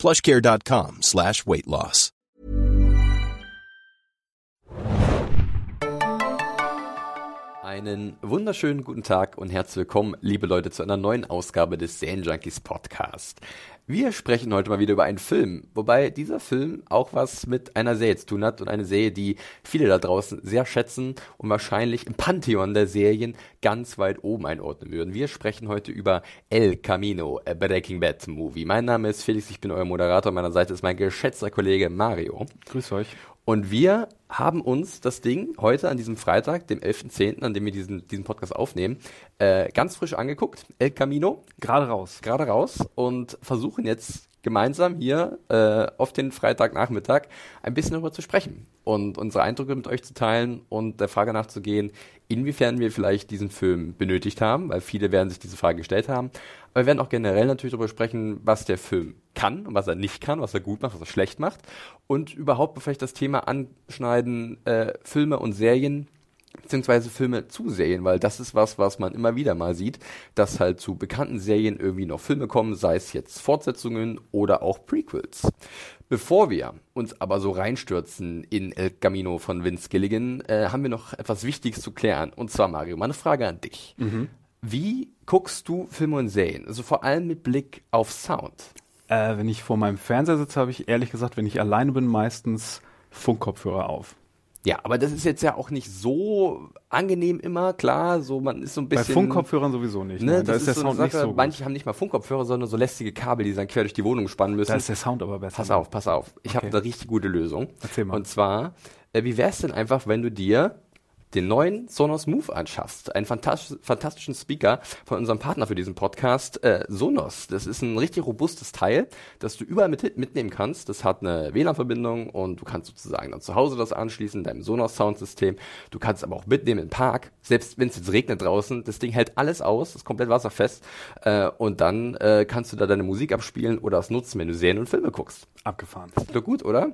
plushcare.com slash weight loss. Einen wunderschönen guten Tag und herzlich willkommen, liebe Leute, zu einer neuen Ausgabe des Junkies Podcast. Wir sprechen heute mal wieder über einen Film, wobei dieser Film auch was mit einer Serie zu tun hat und eine Serie, die viele da draußen sehr schätzen und wahrscheinlich im Pantheon der Serien ganz weit oben einordnen würden. Wir sprechen heute über El Camino, a Breaking Bad Movie. Mein Name ist Felix, ich bin euer Moderator. An meiner Seite ist mein geschätzter Kollege Mario. Grüß euch. Und wir haben uns das Ding heute an diesem Freitag, dem 11.10., an dem wir diesen, diesen Podcast aufnehmen, äh, ganz frisch angeguckt. El Camino. Gerade raus. Gerade raus. Und versuchen jetzt gemeinsam hier äh, auf den Freitagnachmittag ein bisschen darüber zu sprechen und unsere Eindrücke mit euch zu teilen und der Frage nachzugehen, inwiefern wir vielleicht diesen Film benötigt haben, weil viele werden sich diese Frage gestellt haben. Aber wir werden auch generell natürlich darüber sprechen, was der Film kann und was er nicht kann, was er gut macht, was er schlecht macht und überhaupt vielleicht das Thema anschneiden, äh, Filme und Serien, beziehungsweise Filme zu Serien, weil das ist was, was man immer wieder mal sieht, dass halt zu bekannten Serien irgendwie noch Filme kommen, sei es jetzt Fortsetzungen oder auch Prequels. Bevor wir uns aber so reinstürzen in El Camino von Vince Gilligan, äh, haben wir noch etwas Wichtiges zu klären. Und zwar, Mario, meine Frage an dich. Mhm. Wie guckst du Filme und Serien? Also vor allem mit Blick auf Sound. Äh, wenn ich vor meinem Fernseher sitze, habe ich ehrlich gesagt, wenn ich alleine bin, meistens Funkkopfhörer auf. Ja, aber das ist jetzt ja auch nicht so angenehm immer, klar, so man ist so ein bisschen. Bei Funkkopfhörern sowieso nicht. Ne, da ist, ist der so Sound Sache, nicht so. Manche haben nicht mal Funkkopfhörer, sondern so lästige Kabel, die dann quer durch die Wohnung spannen müssen. Da ist der Sound aber besser. Pass auf, pass auf. Ich okay. habe eine richtig gute Lösung. Erzähl mal. Und zwar, äh, wie wär's denn einfach, wenn du dir den neuen Sonos Move anschaffst. Einen fantastisch, fantastischen Speaker von unserem Partner für diesen Podcast, äh, Sonos. Das ist ein richtig robustes Teil, das du überall mit, mitnehmen kannst. Das hat eine WLAN-Verbindung und du kannst sozusagen dann zu Hause das anschließen, deinem Sonos Soundsystem. Du kannst aber auch mitnehmen im Park, selbst wenn es jetzt regnet draußen. Das Ding hält alles aus, ist komplett wasserfest äh, und dann äh, kannst du da deine Musik abspielen oder es nutzen, wenn du Serien und Filme guckst. Abgefahren. Ist doch gut, oder?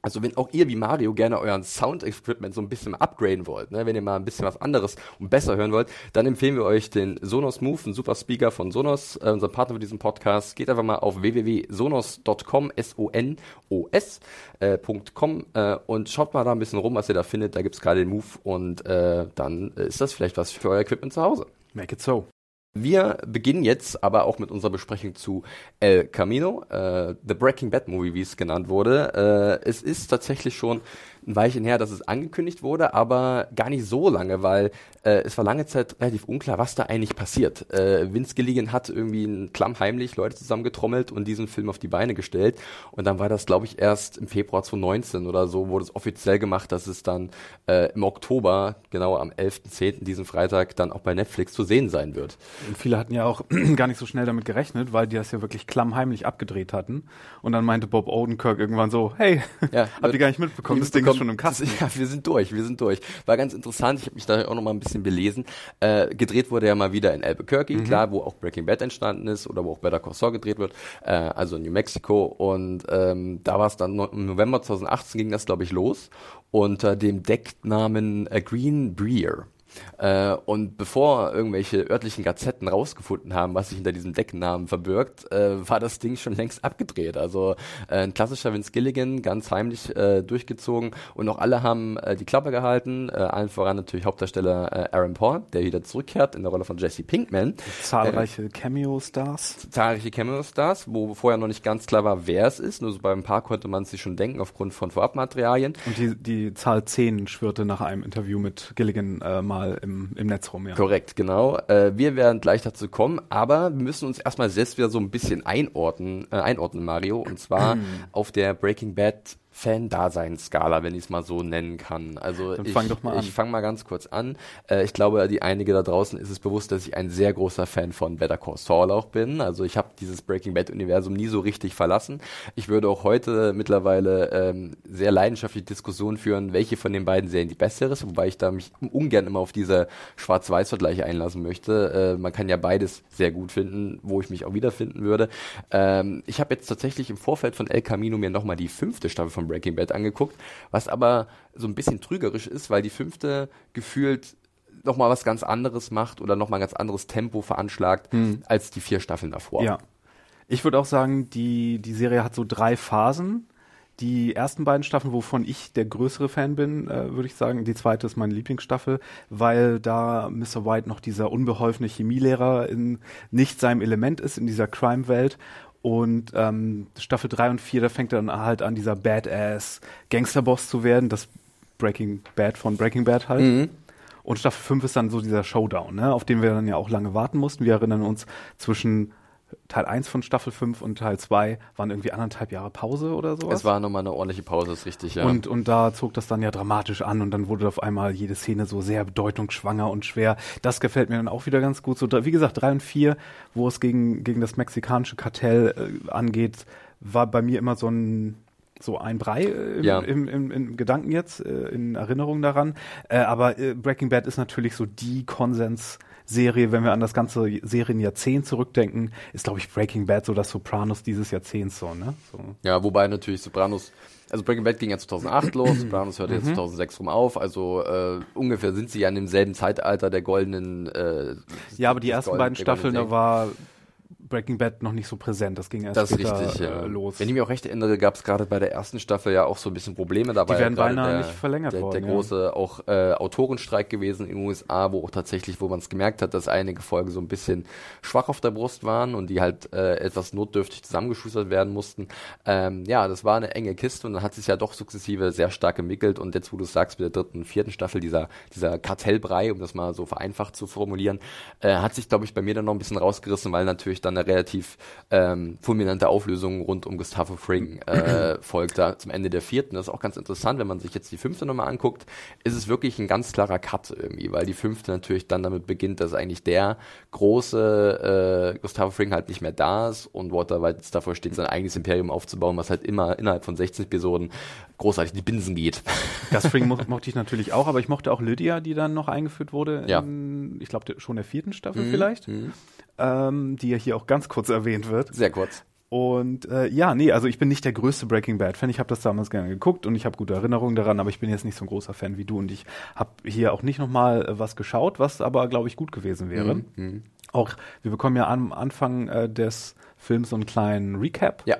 Also wenn auch ihr wie Mario gerne euren Sound-Equipment so ein bisschen upgraden wollt, ne, wenn ihr mal ein bisschen was anderes und besser hören wollt, dann empfehlen wir euch den Sonos Move, ein super Speaker von Sonos, äh, unser Partner für diesen Podcast. Geht einfach mal auf www.sonos.com, S-O-N-O-S, äh, äh, und schaut mal da ein bisschen rum, was ihr da findet. Da gibt's gerade den Move und äh, dann ist das vielleicht was für euer Equipment zu Hause. Make it so. Wir beginnen jetzt aber auch mit unserer Besprechung zu El Camino, äh, The Breaking Bad Movie, wie es genannt wurde. Äh, es ist tatsächlich schon ein Weilchen her, dass es angekündigt wurde, aber gar nicht so lange, weil äh, es war lange Zeit relativ unklar, was da eigentlich passiert. Äh, Vince Gilligan hat irgendwie klammheimlich Leute zusammengetrommelt und diesen Film auf die Beine gestellt. Und dann war das, glaube ich, erst im Februar 2019 oder so, wurde es offiziell gemacht, dass es dann äh, im Oktober, genau am 11.10., diesen Freitag, dann auch bei Netflix zu sehen sein wird. Und viele hatten ja auch gar nicht so schnell damit gerechnet, weil die das ja wirklich klammheimlich abgedreht hatten. Und dann meinte Bob Odenkirk irgendwann so, hey, ja, habt ihr gar nicht mitbekommen, das Ding ist schon im Kasten. Ja, wir sind durch, wir sind durch. War ganz interessant, ich habe mich da auch noch mal ein bisschen belesen. Äh, gedreht wurde ja mal wieder in Albuquerque, mhm. klar, wo auch Breaking Bad entstanden ist oder wo auch Better Call Saul gedreht wird, äh, also in New Mexico. Und ähm, da war es dann im November 2018 ging das, glaube ich, los unter dem Decknamen äh, Green Breer. Äh, und bevor irgendwelche örtlichen Gazetten rausgefunden haben, was sich hinter diesem Decknamen verbirgt, äh, war das Ding schon längst abgedreht. Also äh, ein klassischer Vince Gilligan, ganz heimlich äh, durchgezogen und auch alle haben äh, die Klappe gehalten. Äh, allen voran natürlich Hauptdarsteller Aaron Paul, der wieder zurückkehrt in der Rolle von Jesse Pinkman. Zahlreiche Cameo-Stars. Zahlreiche Cameo-Stars, wo vorher noch nicht ganz klar war, wer es ist. Nur so beim Paar konnte man sich schon denken aufgrund von Vorabmaterialien. Und die, die Zahl 10 schwirrte nach einem Interview mit Gilligan mal im, im Netz rum, ja. Korrekt, genau. Äh, wir werden gleich dazu kommen, aber wir müssen uns erstmal selbst wieder so ein bisschen einordnen, äh, einordnen Mario, und zwar auf der Breaking Bad Fan-Daseinsskala, wenn ich es mal so nennen kann. Also Dann ich, fang doch mal fange ganz kurz an. Äh, ich glaube, die einige da draußen ist es bewusst, dass ich ein sehr großer Fan von Better Call Saul auch bin. Also ich habe dieses Breaking Bad Universum nie so richtig verlassen. Ich würde auch heute mittlerweile ähm, sehr leidenschaftlich Diskussionen führen, welche von den beiden Serien die bessere ist, wobei ich da mich ungern immer auf diese Schwarz-Weiß-Vergleiche einlassen möchte. Äh, man kann ja beides sehr gut finden, wo ich mich auch wiederfinden würde. Ähm, ich habe jetzt tatsächlich im Vorfeld von El Camino mir nochmal die fünfte Staffel von Breaking Bad angeguckt, was aber so ein bisschen trügerisch ist, weil die fünfte gefühlt nochmal was ganz anderes macht oder nochmal ein ganz anderes Tempo veranschlagt als die vier Staffeln davor. Ja. Ich würde auch sagen, die, die Serie hat so drei Phasen. Die ersten beiden Staffeln, wovon ich der größere Fan bin, äh, würde ich sagen. Die zweite ist meine Lieblingsstaffel, weil da Mr. White noch dieser unbeholfene Chemielehrer in nicht seinem Element ist, in dieser Crime-Welt. Und ähm, Staffel 3 und 4, da fängt er dann halt an, dieser Badass Gangsterboss zu werden, das Breaking Bad von Breaking Bad halt. Mhm. Und Staffel 5 ist dann so dieser Showdown, ne, auf den wir dann ja auch lange warten mussten. Wir erinnern uns, zwischen Teil 1 von Staffel 5 und Teil 2 waren irgendwie anderthalb Jahre Pause oder sowas. Es war nochmal eine ordentliche Pause, ist richtig, ja. Und, und da zog das dann ja dramatisch an und dann wurde auf einmal jede Szene so sehr bedeutungsschwanger und schwer. Das gefällt mir dann auch wieder ganz gut. So, wie gesagt, drei und vier, wo es gegen, gegen das mexikanische Kartell äh, angeht, war bei mir immer so ein so ein Brei äh, im, Ja. im, im, im Gedanken jetzt, äh, in Erinnerung daran. Äh, aber Breaking Bad ist natürlich so die Konsensserie, wenn wir an das ganze Serienjahrzehnt zurückdenken, ist, glaube ich, Breaking Bad so das Sopranos dieses Jahrzehnts so, ne? So. Ja, wobei natürlich Sopranos, also Breaking Bad ging ja 2008 los, Sopranos hörte Mhm. jetzt 2006 rum auf, also äh, ungefähr sind sie ja in demselben Zeitalter der goldenen. Äh, Ja, aber die ersten golden- beiden Staffeln, da war Breaking Bad noch nicht so präsent. Das ging erst Das später richtig, ja. äh, los. Wenn ich mich auch recht erinnere, gab es gerade bei der ersten Staffel ja auch so ein bisschen Probleme dabei. Die werden beinahe der, nicht verlängert der, worden, Der ja. große auch äh, Autorenstreik gewesen in den USA, wo auch tatsächlich, wo man es gemerkt hat, dass einige Folgen so ein bisschen schwach auf der Brust waren und die halt äh, etwas notdürftig zusammengeschustert werden mussten. Ähm, ja, das war eine enge Kiste und dann hat sich ja doch sukzessive sehr stark gemickelt und jetzt, wo du es sagst, mit der dritten und vierten Staffel, dieser, dieser Kartellbrei, um das mal so vereinfacht zu formulieren, äh, hat sich, glaube ich, bei mir dann noch ein bisschen rausgerissen, weil natürlich dann eine relativ ähm, fulminante Auflösung rund um Gustavo Fring äh, folgt da zum Ende der vierten. Das ist auch ganz interessant, wenn man sich jetzt die fünfte nochmal anguckt, ist es wirklich ein ganz klarer Cut irgendwie, weil die fünfte natürlich dann damit beginnt, dass eigentlich der große äh, Gustavo Fring halt nicht mehr da ist und Walter White jetzt davor steht, sein eigenes Imperium aufzubauen, was halt immer innerhalb von 16 Episoden großartig in die Binsen geht. Das Spring mo mochte ich natürlich auch, aber ich mochte auch Lydia, die dann noch eingeführt wurde. Ja. In, ich glaube, schon der vierten Staffel Mhm, vielleicht. mhm. Ähm, die ja hier auch ganz kurz erwähnt wird. Sehr kurz. Und äh, ja, nee, also ich bin nicht der größte Breaking Bad-Fan. Ich habe das damals gerne geguckt und ich habe gute Erinnerungen daran, aber ich bin jetzt nicht so ein großer Fan wie du. Und ich habe hier auch nicht nochmal äh, was geschaut, was aber, glaube ich, gut gewesen wäre. Mhm. Auch, wir bekommen ja am Anfang äh, des Films so einen kleinen Recap. Ja.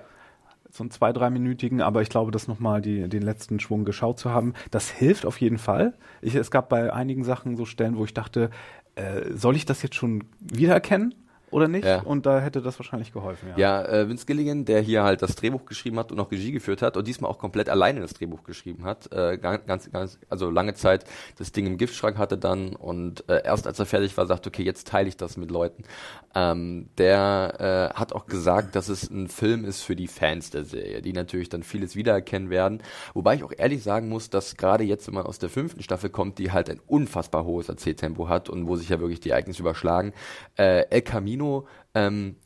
So einen zwei, dreiminütigen, aber ich glaube, das nochmal die, den letzten Schwung geschaut zu haben, das hilft auf jeden Fall. Ich, es gab bei einigen Sachen so Stellen, wo ich dachte, äh, soll ich das jetzt schon wiedererkennen oder nicht? Ja. Und da hätte das wahrscheinlich geholfen, ja. Ja, äh, Vince Gilligan, der hier halt das Drehbuch geschrieben hat und auch Regie geführt hat und diesmal auch komplett alleine das Drehbuch geschrieben hat, äh, ganz, ganz, also lange Zeit das Ding im Giftschrank hatte dann und äh, erst als er fertig war, sagte, okay, jetzt teile ich das mit Leuten. Ähm, der äh, hat auch gesagt, dass es ein Film ist für die Fans der Serie, die natürlich dann vieles wiedererkennen werden. Wobei ich auch ehrlich sagen muss, dass gerade jetzt, wenn man aus der fünften Staffel kommt, die halt ein unfassbar hohes Erzähltempo hat und wo sich ja wirklich die Ereignisse überschlagen. Äh, El Camino ähm,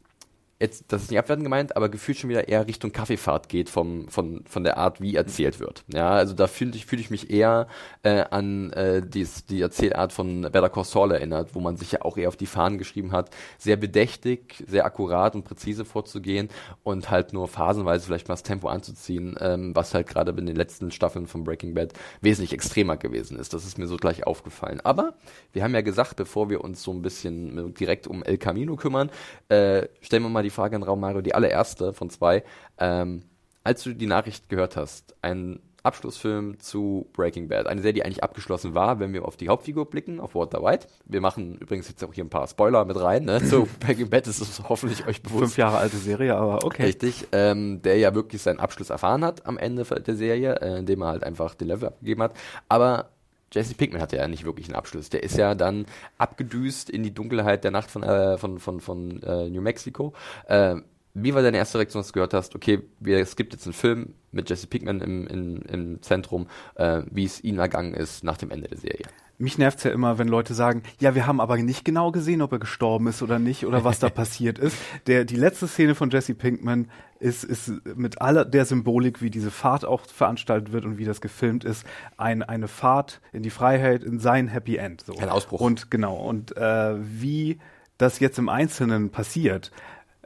jetzt, das ist nicht abwertend gemeint, aber gefühlt schon wieder eher Richtung Kaffeefahrt geht vom, von, von der Art, wie erzählt wird. Ja, also da fühle ich, fühl ich mich eher äh, an äh, dies, die Erzählart von Better Call Saul erinnert, wo man sich ja auch eher auf die Fahnen geschrieben hat, sehr bedächtig, sehr akkurat und präzise vorzugehen und halt nur phasenweise vielleicht mal das Tempo anzuziehen, ähm, was halt gerade in den letzten Staffeln von Breaking Bad wesentlich extremer gewesen ist. Das ist mir so gleich aufgefallen. Aber wir haben ja gesagt, bevor wir uns so ein bisschen direkt um El Camino kümmern, äh, stellen wir mal die Frage in den Raum, Mario, die allererste von zwei. Ähm, als du die Nachricht gehört hast, ein Abschlussfilm zu Breaking Bad, eine Serie, die eigentlich abgeschlossen war, wenn wir auf die Hauptfigur blicken, auf Walter White. Wir machen übrigens jetzt auch hier ein paar Spoiler mit rein, ne? Zu Breaking Bad ist es hoffentlich euch bewusst. Fünf Jahre alte Serie, aber okay. Richtig, ähm, der ja wirklich seinen Abschluss erfahren hat am Ende der Serie, äh, indem er halt einfach den Level abgegeben hat. Aber Jesse Pinkman hatte ja nicht wirklich einen Abschluss. Der ist ja dann abgedüst in die Dunkelheit der Nacht von, äh, von, von, von äh, New Mexico. Äh, wie war deine erste Reaktion, als du gehört hast, okay, wir, es gibt jetzt einen Film mit Jesse Pinkman im, im, im Zentrum, äh, wie es ihnen ergangen ist nach dem Ende der Serie? Mich nervt's ja immer, wenn Leute sagen, ja, wir haben aber nicht genau gesehen, ob er gestorben ist oder nicht oder was da passiert ist. Der, die letzte Szene von Jesse Pinkman ist, ist mit aller der Symbolik, wie diese Fahrt auch veranstaltet wird und wie das gefilmt ist, ein, eine Fahrt in die Freiheit, in sein Happy End. So. Ein Ausbruch. Und genau, und äh, wie das jetzt im Einzelnen passiert,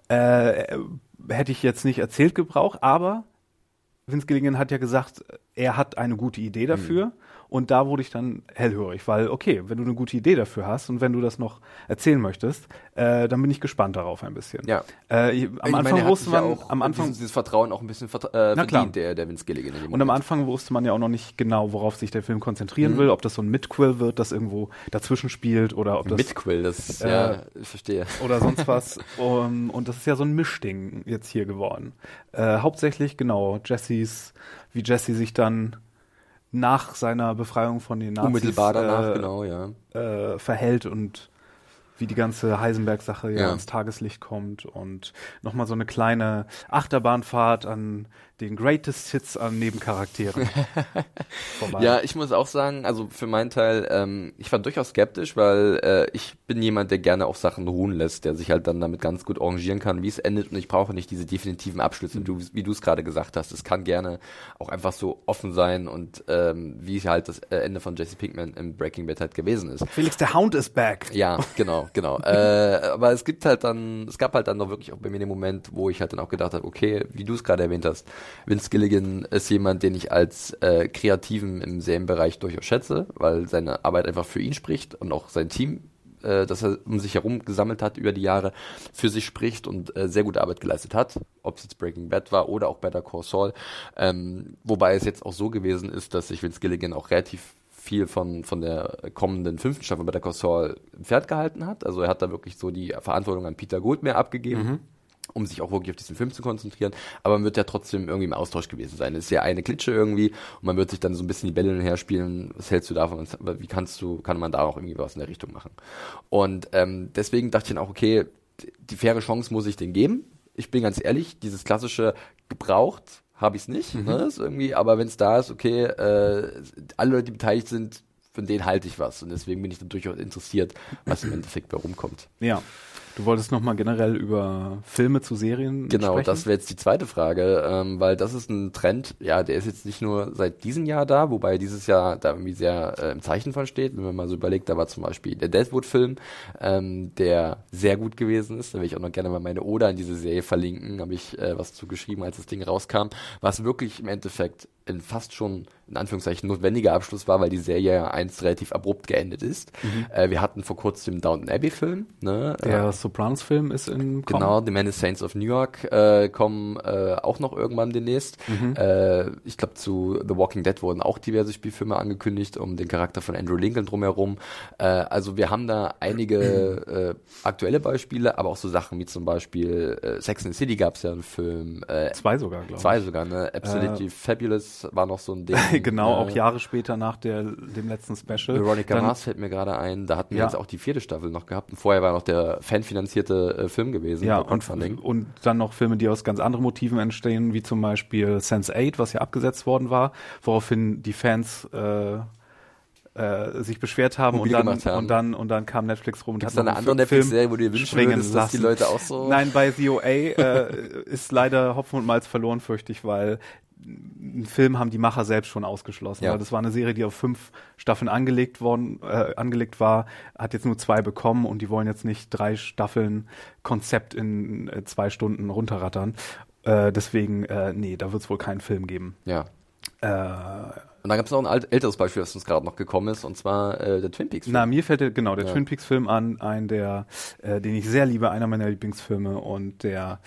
äh, hätte ich jetzt nicht erzählt gebraucht, aber Vince Gilligan hat ja gesagt, er hat eine gute Idee dafür. Mhm. Und da wurde ich dann hellhörig, weil, okay, wenn du eine gute Idee dafür hast und wenn du das noch erzählen möchtest, äh, dann bin ich gespannt darauf ein bisschen. Ja. Äh, am ich Anfang meine, wusste man, auch am Anfang, dieses, dieses Vertrauen auch ein bisschen äh, verdient, der, der Vince Gilligan. in dem und am. Anfang wusste man ja auch noch nicht genau, worauf sich der Film konzentrieren Mhm. will, ob das so ein Midquill wird, das irgendwo dazwischen spielt oder ob das Midquill, das, äh, ja, ich verstehe. oder sonst was. um, und das ist ja so ein Mischding jetzt hier geworden. Äh, hauptsächlich, genau, Jessys, wie Jesse sich dann nach seiner Befreiung von den Nazis Unmittelbar danach, äh, genau, ja. äh, verhält und wie die ganze Heisenberg-Sache ja, Ja. ins Tageslicht kommt und nochmal so eine kleine Achterbahnfahrt an den Greatest Hits an Nebencharakteren. Ja, ich muss auch sagen, also für meinen Teil, ähm, ich war durchaus skeptisch, weil äh, ich bin jemand, der gerne auch Sachen ruhen lässt, der sich halt dann damit ganz gut arrangieren kann, wie es endet und ich brauche nicht diese definitiven Abschlüsse, du, wie du es gerade gesagt hast. Es kann gerne auch einfach so offen sein und ähm, wie halt das äh, Ende von Jesse Pinkman im Breaking Bad halt gewesen ist. Felix, der Hound is back. Ja, genau, genau. äh, aber es gibt halt dann, es gab halt dann noch wirklich auch bei mir den Moment, wo ich halt dann auch gedacht habe, okay, wie du es gerade erwähnt hast, Vince Gilligan ist jemand, den ich als äh, Kreativen im Serienbereich durchaus schätze, weil seine Arbeit einfach für ihn spricht und auch sein Team äh, das er um sich herum gesammelt hat über die Jahre, für sich spricht und äh, sehr gute Arbeit geleistet hat, ob es jetzt Breaking Bad war oder auch Better Call Saul. Ähm, wobei es jetzt auch so gewesen ist, dass sich Vince Gilligan auch relativ viel von, von der kommenden fünften Staffel Better Call Saul im Pferd gehalten hat. Also er hat da wirklich so die Verantwortung an Peter Goldmeyer abgegeben. Um sich auch wirklich auf diesen Film zu konzentrieren, aber man wird ja trotzdem irgendwie im Austausch gewesen sein. Es ist ja eine Klitsche irgendwie und man wird sich dann so ein bisschen die Bälle her spielen. Was hältst du davon? Wie kannst du, kann man da auch irgendwie was in der Richtung machen? Und ähm, deswegen dachte ich dann auch, okay, die faire Chance muss ich den geben. Ich bin ganz ehrlich, dieses klassische gebraucht habe ich es nicht, ne? Ist irgendwie, aber wenn es da ist, okay, äh, alle Leute, die beteiligt sind, von denen halte ich was und deswegen bin ich dann durchaus interessiert, was im Endeffekt bei rumkommt. Ja. Du wolltest nochmal generell über Filme zu Serien Genau, sprechen? das wäre jetzt die zweite Frage, ähm, weil das ist ein Trend, ja, der ist jetzt nicht nur seit diesem Jahr da, wobei dieses Jahr da irgendwie sehr äh, im Zeichen von steht. Wenn man mal so überlegt, da war zum Beispiel der Deadwood-Film, ähm, der sehr gut gewesen ist. Da will ich auch noch gerne mal meine Oder in diese Serie verlinken, habe ich äh, was zugeschrieben, als das Ding rauskam, was wirklich im Endeffekt in fast schon in Anführungszeichen notwendiger Abschluss war, weil die Serie ja einst relativ abrupt geendet ist. Äh, wir hatten vor kurzem den Downton Abbey Film, ne? Der Sopranos-Film ist in Kommen. Genau, The Man is Saints of New York äh, kommen äh, auch noch irgendwann demnächst. Äh, ich glaube, zu The Walking Dead wurden auch diverse Spielfilme angekündigt, um den Charakter von Andrew Lincoln drumherum. Äh, also wir haben da einige äh, aktuelle Beispiele, aber auch so Sachen wie zum Beispiel äh, Sex and the City gab es ja einen Film, äh, Zwei sogar, glaube ich. zwei sogar, ne? Absolutely Fabulous war noch so ein Ding. genau, äh, auch Jahre später nach der, dem letzten Special. Veronica Dann- Mars fällt mir gerade ein. Da hatten wir Ja. jetzt auch die vierte Staffel noch gehabt. Und vorher war noch der fanfinanzierte äh, Film gewesen. Ja, und, und dann noch Filme, die aus ganz anderen Motiven entstehen, wie zum Beispiel Sense8, was ja abgesetzt worden war, woraufhin die Fans äh, äh, sich beschwert haben und dann, haben. und dann und dann kam Netflix rum und Gibt's hat da eine andere Netflix-Serie, wo du dir wünschen würdest, dass die. Leute auch so- Nein, bei ZOA äh, ist leider Hopfen und Malz verloren, fürchte ich, weil einen Film haben die Macher selbst schon ausgeschlossen. Ja. Weil das war eine Serie, die auf fünf Staffeln angelegt worden, äh, angelegt war, hat jetzt nur zwei bekommen und die wollen jetzt nicht drei Staffeln Konzept in äh, zwei Stunden runterrattern. Äh, deswegen, äh, nee, da wird es wohl keinen Film geben. Ja. Und dann gab es noch ein alt, älteres Beispiel, das uns gerade noch gekommen ist, und zwar äh, der Twin Peaks. Na, mir fällt der, genau der Ja. Twin Peaks Film an, ein der, äh, den ich sehr liebe, einer meiner Lieblingsfilme und der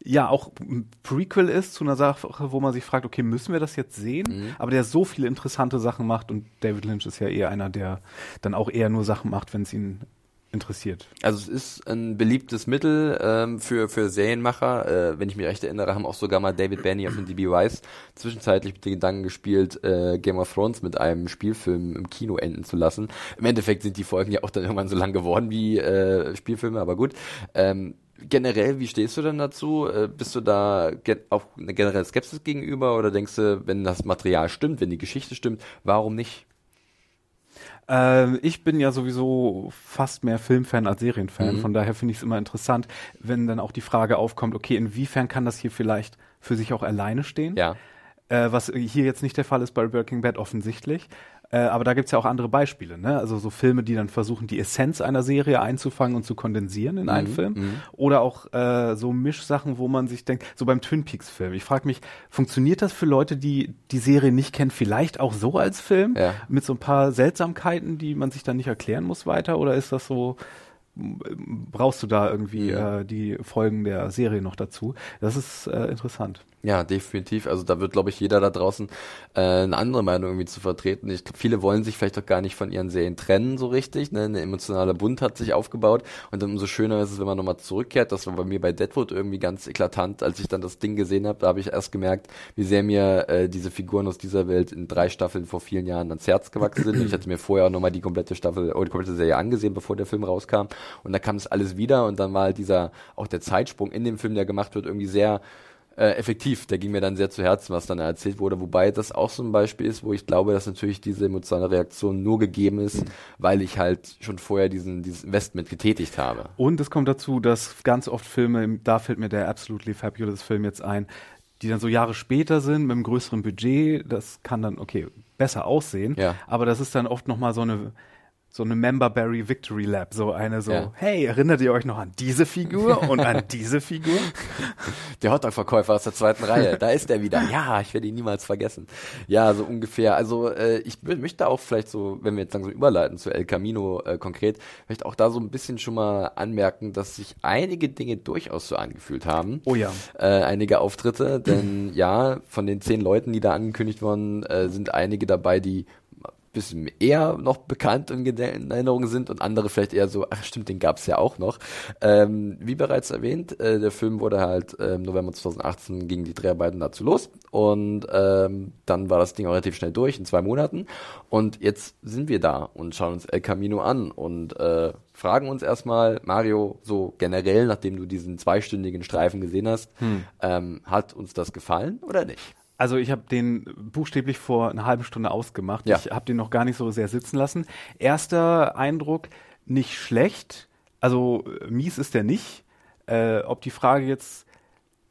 ja auch ein Prequel ist zu einer Sache, wo man sich fragt, okay, müssen wir das jetzt sehen? Mhm. Aber der so viele interessante Sachen macht und David Lynch ist ja eher einer, der dann auch eher nur Sachen macht, wenn es ihn interessiert. Also es ist ein beliebtes Mittel ähm, für, für Serienmacher. Äh, wenn ich mich recht erinnere, haben auch sogar mal David Benioff und DB Weiss zwischenzeitlich mit den Gedanken gespielt, äh, Game of Thrones mit einem Spielfilm im Kino enden zu lassen. Im Endeffekt sind die Folgen ja auch dann irgendwann so lang geworden wie äh, Spielfilme, aber gut. Ähm, generell, wie stehst du denn dazu? Äh, bist du da auch eine generelle Skepsis gegenüber oder denkst du, wenn das Material stimmt, wenn die Geschichte stimmt, warum nicht? Äh, ich bin ja sowieso fast mehr Filmfan als Serienfan, Mhm. von daher finde ich es immer interessant, wenn dann auch die Frage aufkommt, okay, inwiefern kann das hier vielleicht für sich auch alleine stehen? Ja. Äh, was hier jetzt nicht der Fall ist bei Breaking Bad offensichtlich. Äh, aber da gibt's ja auch andere Beispiele, ne? Also so Filme, die dann versuchen, die Essenz einer Serie einzufangen und zu kondensieren in einen Mhm, Film. mhm. Oder auch äh, so Mischsachen, wo man sich denkt, so beim Twin Peaks-Film. Ich frage mich, funktioniert das für Leute, die die Serie nicht kennen, vielleicht auch so als Film? Ja. Mit so ein paar Seltsamkeiten, die man sich dann nicht erklären muss weiter? Oder ist das so, brauchst du da irgendwie Mhm. äh, die Folgen der Serie noch dazu? Das ist äh, interessant. Ja, definitiv. Also da wird, glaube ich, jeder da draußen äh, eine andere Meinung irgendwie zu vertreten. Ich glaube, viele wollen sich vielleicht auch gar nicht von ihren Serien trennen so richtig. Ne? Eine emotionale Bund hat sich aufgebaut und umso schöner ist es, wenn man nochmal zurückkehrt. Das war bei mir bei Deadwood irgendwie ganz eklatant, als ich dann das Ding gesehen habe. Da habe ich erst gemerkt, wie sehr mir äh, diese Figuren aus dieser Welt in drei Staffeln vor vielen Jahren ans Herz gewachsen sind. Ich hatte mir vorher auch nochmal die komplette Staffel oder die komplette Serie angesehen, bevor der Film rauskam. Und da kam das alles wieder und dann war halt dieser, auch der Zeitsprung in dem Film, der gemacht wird, irgendwie sehr äh, effektiv. Der ging mir dann sehr zu Herzen, was dann erzählt wurde. Wobei das auch so ein Beispiel ist, wo ich glaube, dass natürlich diese emotionale Reaktion nur gegeben ist, weil ich halt schon vorher diesen, dieses Investment getätigt habe. Und es kommt dazu, dass ganz oft Filme, da fällt mir der Absolutely Fabulous Film jetzt ein, die dann so Jahre später sind, mit einem größeren Budget, das kann dann, okay, besser aussehen, Ja. aber das ist dann oft nochmal so eine so eine Memberberry Victory Lab, so eine so, Ja. hey, erinnert ihr euch noch an diese Figur und an diese Figur? Der Hotdog-Verkäufer aus der zweiten Reihe, da ist er wieder. Ja, ich werde ihn niemals vergessen. Ja, so ungefähr. Also äh, ich möchte auch vielleicht so, wenn wir jetzt langsam überleiten zu El Camino äh, konkret, vielleicht auch da so ein bisschen schon mal anmerken, dass sich einige Dinge durchaus so angefühlt haben. Oh ja. äh, einige Auftritte, denn ja, von den zehn Leuten, die da angekündigt wurden, äh, sind einige dabei, die bisschen eher noch bekannt und in Erinnerung sind und andere vielleicht eher so, ach stimmt, den gab's ja auch noch. Ähm, wie bereits erwähnt, äh, der Film wurde halt äh, im November 2018 gingen die Dreharbeiten dazu los und ähm, dann war das Ding auch relativ schnell durch in zwei Monaten und jetzt sind wir da und schauen uns El Camino an und äh, fragen uns erstmal, Mario, so generell, nachdem du diesen zweistündigen Streifen gesehen hast, ähm, hat uns das gefallen oder nicht? Also ich habe den buchstäblich vor einer halben Stunde ausgemacht. Ja. Ich habe den noch gar nicht so sehr sitzen lassen. Erster Eindruck, nicht schlecht. Also äh, mies ist der nicht. Äh, ob die Frage jetzt,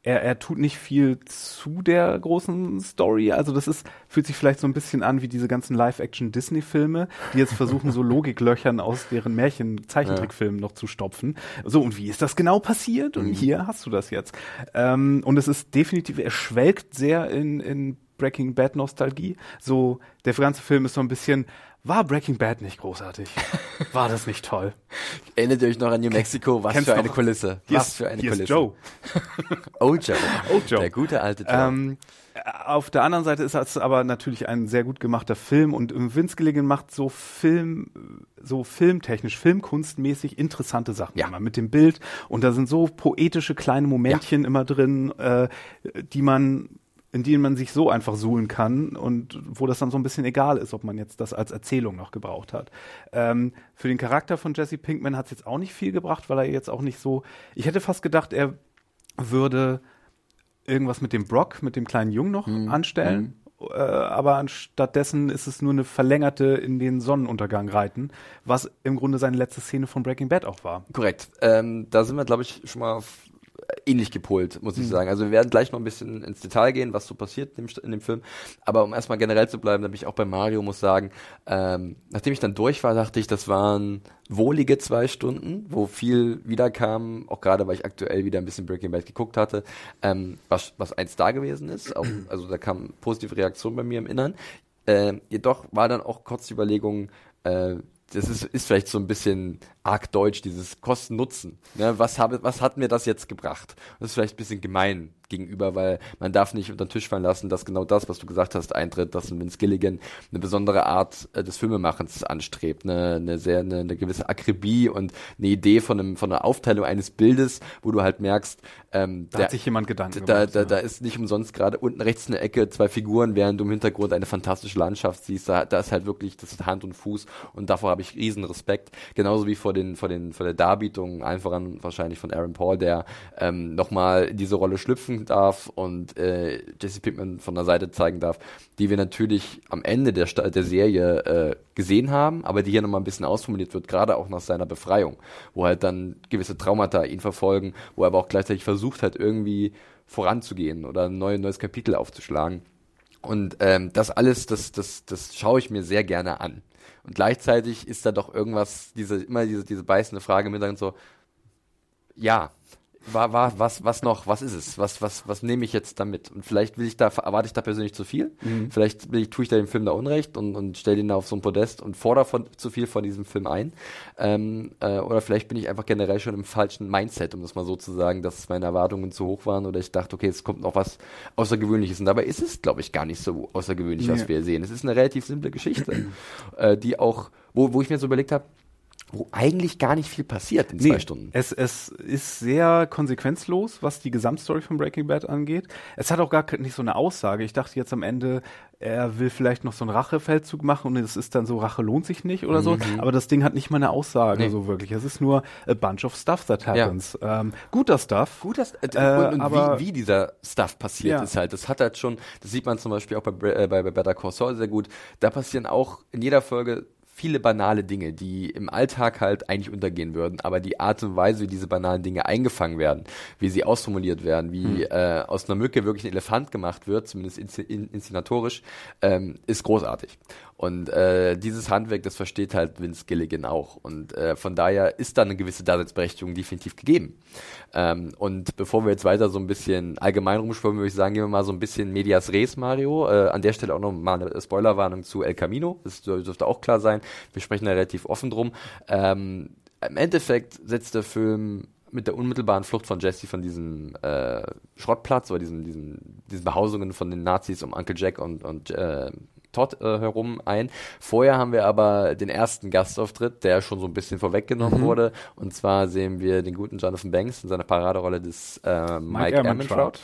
er, er tut nicht viel zu der großen Story. Also das ist, fühlt sich vielleicht so ein bisschen an wie diese ganzen Live-Action-Disney-Filme, die jetzt versuchen, so Logiklöchern aus deren Märchen-Zeichentrickfilmen noch zu stopfen. So, und wie ist das genau passiert? Und hier hast du das jetzt. Ähm, und es ist definitiv, er schwelgt sehr in, in Breaking Bad Nostalgie. So, der ganze Film ist so ein bisschen, war Breaking Bad nicht großartig? War das nicht toll? Erinnert ihr euch noch an New Mexico? Was Kennst für eine noch- Kulisse. Hier Was ist- für eine hier ist Kulisse. Joe. Old Joe. Old Joe. Der gute alte Joe. Ähm, auf der anderen Seite ist das aber natürlich ein sehr gut gemachter Film und Vince Gilligan macht so Film, so filmtechnisch, filmkunstmäßig interessante Sachen Ja. immer mit dem Bild und da sind so poetische kleine Momentchen immer drin, äh, die man in denen man sich so einfach suhlen kann und wo das dann so ein bisschen egal ist, ob man jetzt das als Erzählung noch gebraucht hat. Ähm, für den Charakter von Jesse Pinkman hat es jetzt auch nicht viel gebracht, weil er jetzt auch nicht so. Ich hätte fast gedacht, er würde irgendwas mit dem Brock, mit dem kleinen Jungen noch anstellen. Äh, aber anstattdessen ist es nur eine verlängerte in den Sonnenuntergang reiten, was im Grunde seine letzte Szene von Breaking Bad auch war. Korrekt. Ähm, da sind wir, glaube ich, schon mal auf- ähnlich gepolt, muss ich sagen. Also wir werden gleich noch ein bisschen ins Detail gehen, was so passiert in dem, in dem Film. Aber um erstmal generell zu bleiben, da bin ich auch bei Mario, muss sagen, ähm, nachdem ich dann durch war, dachte ich, das waren wohlige zwei Stunden, wo viel wiederkam, auch gerade weil ich aktuell wieder ein bisschen Breaking Bad geguckt hatte, ähm, was, was eins da gewesen ist. Auch, also da kam positive Reaktion bei mir im Innern. Ähm, jedoch war dann auch kurz die Überlegung, äh, das ist, ist vielleicht so ein bisschen arg deutsch, dieses Kosten-Nutzen. Ne? Was, was hat mir das jetzt gebracht? Das ist vielleicht ein bisschen gemein gegenüber, weil man darf nicht unter den Tisch fallen lassen, dass genau das, was du gesagt hast, eintritt, dass ein Vince Gilligan eine besondere Art äh, des Filmemachens anstrebt, eine, eine sehr, eine, eine gewisse Akribie und eine Idee von einem, von einer Aufteilung eines Bildes, wo du halt merkst, ähm, da der, hat sich jemand Gedanken da, gemacht. Da, ja. da ist nicht umsonst gerade unten rechts eine Ecke, zwei Figuren, während du im Hintergrund eine fantastische Landschaft siehst, da, da ist halt wirklich, das ist Hand und Fuß und davor habe ich riesen Respekt, genauso wie vor den, vor den, vor der Darbietung, einfach an wahrscheinlich von Aaron Paul, der ähm, nochmal in diese Rolle schlüpfen darf und äh, Jesse Pinkman von der Seite zeigen darf, die wir natürlich am Ende der, der Serie äh, gesehen haben, aber die hier nochmal ein bisschen ausformuliert wird, gerade auch nach seiner Befreiung, wo halt dann gewisse Traumata ihn verfolgen, wo er aber auch gleichzeitig versucht hat, irgendwie voranzugehen oder ein neues, neues Kapitel aufzuschlagen. Und ähm, das alles, das, das, das schaue ich mir sehr gerne an. Und gleichzeitig ist da doch irgendwas, diese, immer diese, diese beißende Frage mit dann so, ja, war, war, was, was noch, was ist es? Was, was, was nehme ich jetzt damit? Und vielleicht will ich da, erwarte ich da persönlich zu viel. Mhm. Vielleicht will ich, tue ich da dem Film da Unrecht und, und stelle ihn da auf so ein Podest und fordere von, zu viel von diesem Film ein. Ähm, äh, oder vielleicht bin ich einfach generell schon im falschen Mindset, um das mal so zu sagen, dass meine Erwartungen zu hoch waren oder ich dachte, okay, es kommt noch was Außergewöhnliches. Und dabei ist es, glaube ich, gar nicht so außergewöhnlich, nee. was wir sehen. Es ist eine relativ simple Geschichte, äh, die auch, wo, wo ich mir so überlegt habe, wo eigentlich gar nicht viel passiert in zwei nee, Stunden. Es, es ist sehr konsequenzlos, was die Gesamtstory von Breaking Bad angeht. Es hat auch gar nicht so eine Aussage. Ich dachte jetzt am Ende, er will vielleicht noch so einen Rachefeldzug machen und es ist dann so, Rache lohnt sich nicht oder mhm. so. Aber das Ding hat nicht mal eine Aussage nee. so wirklich. Es ist nur a bunch of stuff that happens. Ja. Ähm, guter Stuff. Guter Stuff. Äh, und, und aber, wie, wie, dieser Stuff passiert ja. ist halt. Das hat halt schon, das sieht man zum Beispiel auch bei, äh, bei, bei Better Call Saul sehr gut. Da passieren auch in jeder Folge viele banale Dinge, die im Alltag halt eigentlich untergehen würden, aber die Art und Weise, wie diese banalen Dinge eingefangen werden, wie sie ausformuliert werden, wie hm. äh, aus einer Mücke wirklich ein Elefant gemacht wird, zumindest inszenatorisch, ähm, ist großartig. Und äh, dieses Handwerk, das versteht halt Vince Gilligan auch. Und äh, von daher ist da eine gewisse Daseinsberechtigung definitiv gegeben. Ähm, und bevor wir jetzt weiter so ein bisschen allgemein rumschwimmen, würde ich sagen, gehen wir mal so ein bisschen Medias Res, Mario. Äh, an der Stelle auch noch mal eine Spoilerwarnung zu El Camino. Das dürfte auch klar sein. Wir sprechen da relativ offen drum. Ähm, Im Endeffekt setzt der Film mit der unmittelbaren Flucht von Jesse von diesem äh, Schrottplatz oder diesen, diesen, diesen Behausungen von den Nazis um Uncle Jack und, und äh, Todd äh, herum ein. Vorher haben wir aber den ersten Gastauftritt, der schon so ein bisschen vorweggenommen mhm. wurde. Und zwar sehen wir den guten Jonathan Banks in seiner Paraderolle des äh, Mike, Mike Ehrmantraut.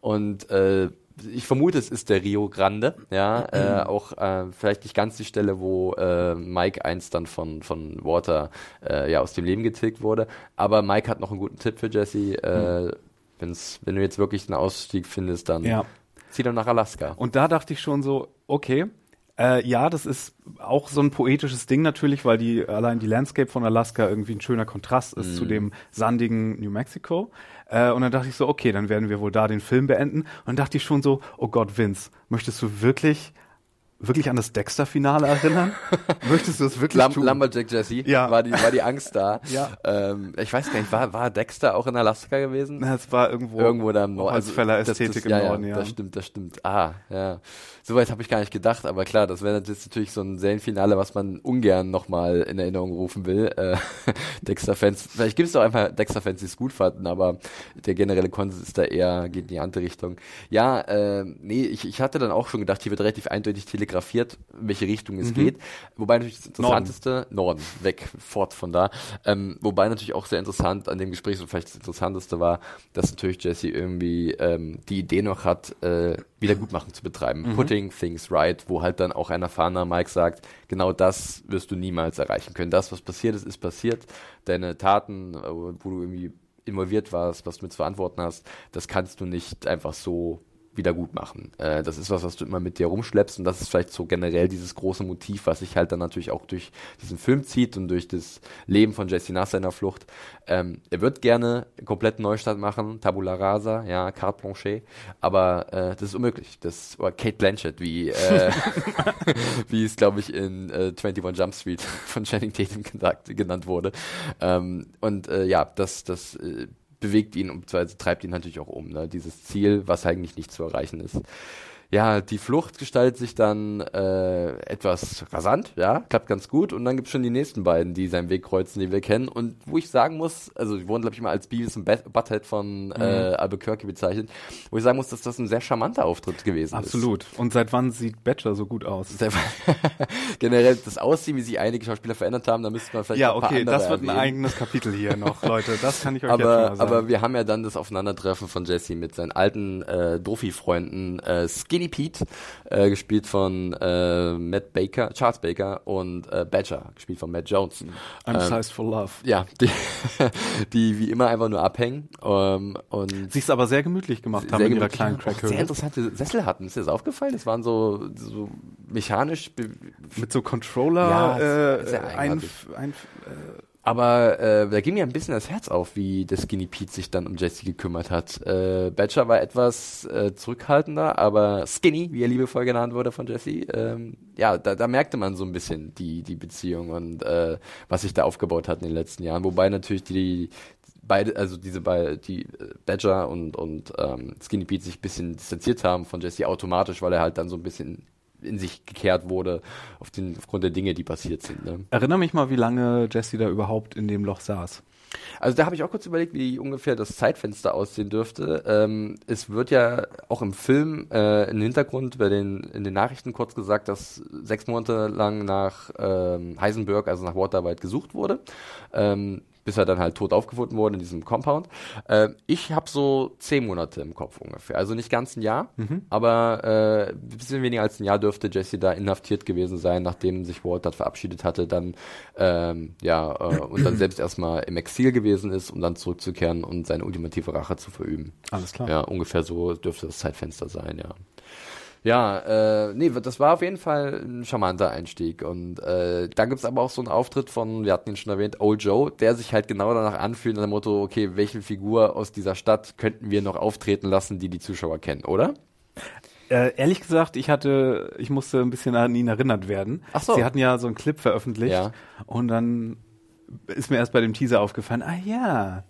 Und äh, ich vermute, es ist der Rio Grande, ja, äh, mhm. auch äh, vielleicht nicht ganz die Stelle, wo äh, Mike einst dann von von Water äh, ja aus dem Leben getilgt wurde. Aber Mike hat noch einen guten Tipp für Jesse. Äh, mhm. wenn's, wenn du jetzt wirklich einen Ausstieg findest, dann ja. Zieh doch nach Alaska. Und da dachte ich schon so, okay, äh, ja, das ist auch so ein poetisches Ding natürlich, weil die allein die Landscape von Alaska irgendwie ein schöner Kontrast ist mm. zu mhm. dem sandigen New Mexico. Äh, und dann dachte ich so, okay, dann werden wir wohl da den Film beenden. Und dann dachte ich schon so, oh Gott, Vince, möchtest du wirklich wirklich an das Dexter-Finale erinnern? Möchtest du es wirklich Lam tun? Lumberjack Jesse, ja. war, die, war die Angst da. ja. Ähm, ich weiß gar nicht, war, war Dexter auch in Alaska gewesen? Na, es war irgendwo, irgendwo da im Norden. Als also, Feller-Ästhetik im ja, Norden, ja. Das stimmt, das stimmt. Ah, ja. Soweit habe ich gar nicht gedacht, aber klar, das wäre natürlich so ein Serienfinale, was man ungern nochmal in Erinnerung rufen will. Äh, Dexter-Fans, vielleicht gibt es auch einfach Dexter-Fans, die es gut fanden, aber der generelle Konsens ist da eher, geht in die andere Richtung. Ja, äh, nee, ich, ich hatte dann auch schon gedacht, hier wird relativ eindeutig telegrafiert, in welche Richtung es mhm. geht. Wobei natürlich das Interessanteste, Norden, Norden weg, fort von da. Ähm, wobei natürlich auch sehr interessant an dem Gespräch, so vielleicht das Interessanteste war, dass natürlich Jesse irgendwie ähm, die Idee noch hat, äh, Wiedergutmachung zu betreiben. Mhm. Putting things right, wo halt dann auch ein erfahrener Mike sagt, genau das wirst du niemals erreichen können. Das, was passiert ist, ist passiert. Deine Taten, äh, wo du irgendwie involviert warst, was du mit zu verantworten hast, das kannst du nicht einfach so wieder gut machen. Äh, das ist was, was du immer mit dir rumschleppst und das ist vielleicht so generell dieses große Motiv, was sich halt dann natürlich auch durch diesen Film zieht und durch das Leben von Jesse nach seiner Flucht. Ähm, er wird gerne einen kompletten Neustart machen, Tabula Rasa, ja, Carte Blanche, aber äh, das ist unmöglich. Das oder Kate Blanchett, wie äh, wie es glaube ich in äh, 21 Jump Street von Channing Tatum genannt wurde. Ähm, und äh, ja, das das äh, bewegt ihn und treibt ihn natürlich auch um. Ne? Dieses Ziel, was eigentlich nicht zu erreichen ist. Ja, die Flucht gestaltet sich dann äh, etwas rasant, ja, klappt ganz gut. Und dann gibt es schon die nächsten beiden, die seinen Weg kreuzen, die wir kennen. Und wo ich sagen muss, also die wurden, glaube ich, mal als Beavis und Butthead von äh, mhm. Albuquerque bezeichnet, wo ich sagen muss, dass das ein sehr charmanter Auftritt gewesen Absolut. ist. Absolut. Und seit wann sieht Badger so gut aus? Generell das Aussehen, wie sich einige Schauspieler verändert haben, da müsste man vielleicht Ja, okay, das wird erwähnen. ein eigenes Kapitel hier noch, Leute. Das kann ich euch aber, jetzt mal sagen. Aber wir haben ja dann das Aufeinandertreffen von Jesse mit seinen alten äh, Dofi-Freunden äh, Skinny Pete, äh, gespielt von äh, Matt Baker, Charles Baker und äh, Badger, gespielt von Matt Jones. I'm ähm, sized for love. Ja, die, die wie immer einfach nur abhängen ähm, und sich es aber sehr gemütlich gemacht haben in ihrer kleinen Crackhöhle. Sehr interessante Sessel hatten. Ist dir das aufgefallen? Das waren so, so mechanisch mit so Controller ja, äh, ein, ein, äh, aber äh, da ging mir ein bisschen das Herz auf, wie der Skinny Pete sich dann um Jesse gekümmert hat. Äh, Badger war etwas äh, zurückhaltender, aber Skinny, wie er liebevoll genannt wurde von Jesse, ähm, ja, da, da merkte man so ein bisschen die, die Beziehung und äh, was sich da aufgebaut hat in den letzten Jahren. Wobei natürlich die, beide, also diese beiden, die äh, Badger und, und ähm, Skinny Pete sich ein bisschen distanziert haben von Jesse automatisch, weil er halt dann so ein bisschen in sich gekehrt wurde auf den, aufgrund der Dinge, die passiert sind. Ne? Erinnere mich mal, wie lange Jesse da überhaupt in dem Loch saß. Also da habe ich auch kurz überlegt, wie ungefähr das Zeitfenster aussehen dürfte. Ähm, es wird ja auch im Film äh, im Hintergrund bei den in den Nachrichten kurz gesagt, dass sechs Monate lang nach ähm, Heisenberg, also nach Walter White gesucht wurde. Ähm, bis er dann halt tot aufgefunden wurde in diesem Compound. Äh, ich habe so zehn Monate im Kopf ungefähr. Also nicht ganz ein Jahr, mhm. aber äh, ein bisschen weniger als ein Jahr dürfte Jesse da inhaftiert gewesen sein, nachdem sich Walt dort verabschiedet hatte, dann ähm, ja äh, und dann selbst erstmal im Exil gewesen ist, um dann zurückzukehren und seine ultimative Rache zu verüben. Alles klar. Ja, ungefähr so dürfte das Zeitfenster sein, ja. Ja, äh, nee, das war auf jeden Fall ein charmanter Einstieg. Und äh, da gibt's aber auch so einen Auftritt von, wir hatten ihn schon erwähnt, Old Joe, der sich halt genau danach anfühlt, nach dem Motto, okay, welche Figur aus dieser Stadt könnten wir noch auftreten lassen, die die Zuschauer kennen, oder? Äh, ehrlich gesagt, ich hatte, ich musste ein bisschen an ihn erinnert werden. Ach so. Sie hatten ja so einen Clip veröffentlicht ja. und dann ist mir erst bei dem Teaser aufgefallen, ah ja,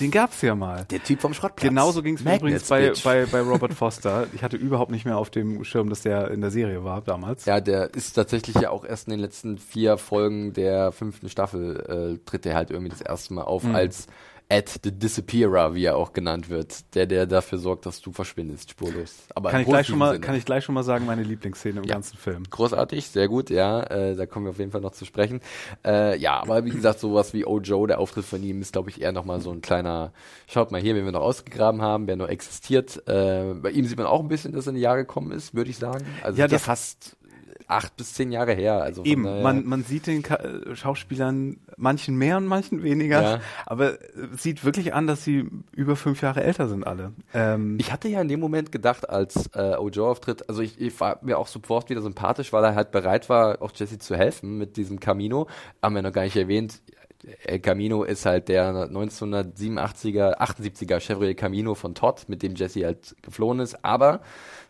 den gab's ja mal. Der Typ vom Schrottplatz. Genauso ging es mir übrigens bei, bei, bei Robert Foster. Ich hatte überhaupt nicht mehr auf dem Schirm, dass der in der Serie war damals. Ja, der ist tatsächlich ja auch erst in den letzten vier Folgen der fünften Staffel äh, tritt er halt irgendwie das erste Mal auf mhm. als Ed the Disappearer, wie er auch genannt wird, der, der dafür sorgt, dass du verschwindest, spurlos. Aber kann ich gleich schon mal, Sinne. kann ich gleich schon mal sagen, meine Lieblingsszene im ja. ganzen Film. Großartig, sehr gut, ja, äh, da kommen wir auf jeden Fall noch zu sprechen. Äh, ja, aber wie gesagt, sowas wie Oh Joe, der Auftritt von ihm ist, glaube ich, eher nochmal so ein kleiner, schaut mal hier, wenn wir noch ausgegraben haben, wer noch existiert. Äh, bei ihm sieht man auch ein bisschen, dass er in die Jahre gekommen ist, würde ich sagen. Also ja, das fast acht bis zehn Jahre her. Also Eben, man, man sieht den Ka äh, Schauspielern manchen mehr und manchen weniger, ja. aber es sieht wirklich an, dass sie über fünf Jahre älter sind alle. Ähm ich hatte ja in dem Moment gedacht, als äh, Ojo auftritt, also ich, ich war mir auch sofort wieder sympathisch, weil er halt bereit war, auch Jesse zu helfen mit diesem Camino. Haben wir noch gar nicht erwähnt. El Camino ist halt der 1987er, 78er Chevrolet Camino von Todd, mit dem Jesse halt geflohen ist. Aber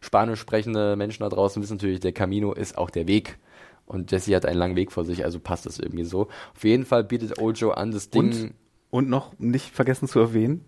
spanisch sprechende Menschen da draußen wissen natürlich, der Camino ist auch der Weg. Und Jesse hat einen langen Weg vor sich, also passt das irgendwie so. Auf jeden Fall bietet Ojo an, das Ding. Und, und noch nicht vergessen zu erwähnen,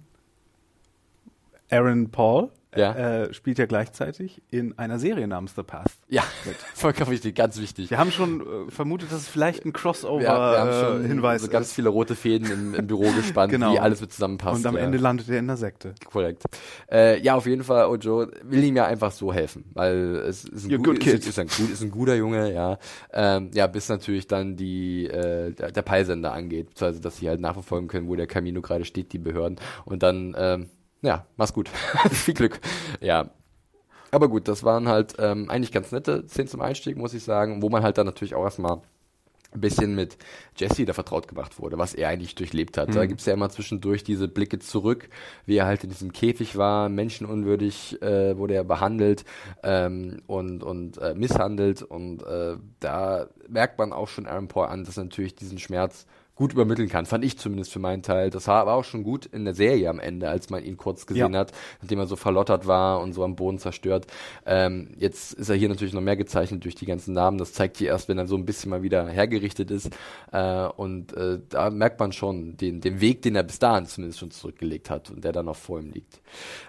Aaron Paul ja. äh, spielt ja gleichzeitig in einer Serie namens The Path. Ja, vollkommen wichtig, ganz wichtig. Wir haben schon äh, vermutet, dass es vielleicht ein Crossover-Hinweis äh, so ganz viele rote Fäden im, im Büro gespannt, genau. wie alles mit zusammenpasst. Und am ja. Ende landet er in der Sekte. Korrekt. Äh, ja, auf jeden Fall, Ojo will ihm ja einfach so helfen, weil es ist ein, gut, ist, ist, ein, ist ein guter Junge, ja. Ähm, ja, bis natürlich dann die äh, der, der Peilsender angeht, beziehungsweise dass sie halt nachverfolgen können, wo der Camino gerade steht, die Behörden. Und dann ähm, ja, mach's gut. Viel Glück. Ja. Aber gut, das waren halt ähm, eigentlich ganz nette Szenen zum Einstieg, muss ich sagen, wo man halt dann natürlich auch erstmal ein bisschen mit Jesse da vertraut gemacht wurde, was er eigentlich durchlebt hat. Mhm. Da gibt's ja immer zwischendurch diese Blicke zurück, wie er halt in diesem Käfig war, menschenunwürdig äh, wurde er behandelt ähm, und, und äh, misshandelt und äh, da merkt man auch schon Aaron Paul an, dass er natürlich diesen Schmerz gut übermitteln kann, fand ich zumindest für meinen Teil. Das war aber auch schon gut in der Serie am Ende, als man ihn kurz gesehen Ja. hat, nachdem er so verlottert war und so am Boden zerstört. Ähm, jetzt ist er hier natürlich noch mehr gezeichnet durch die ganzen Namen. Das zeigt hier erst, wenn er so ein bisschen mal wieder hergerichtet ist. Äh, und äh, da merkt man schon den, den Weg, den er bis dahin zumindest schon zurückgelegt hat und der dann noch vor ihm liegt.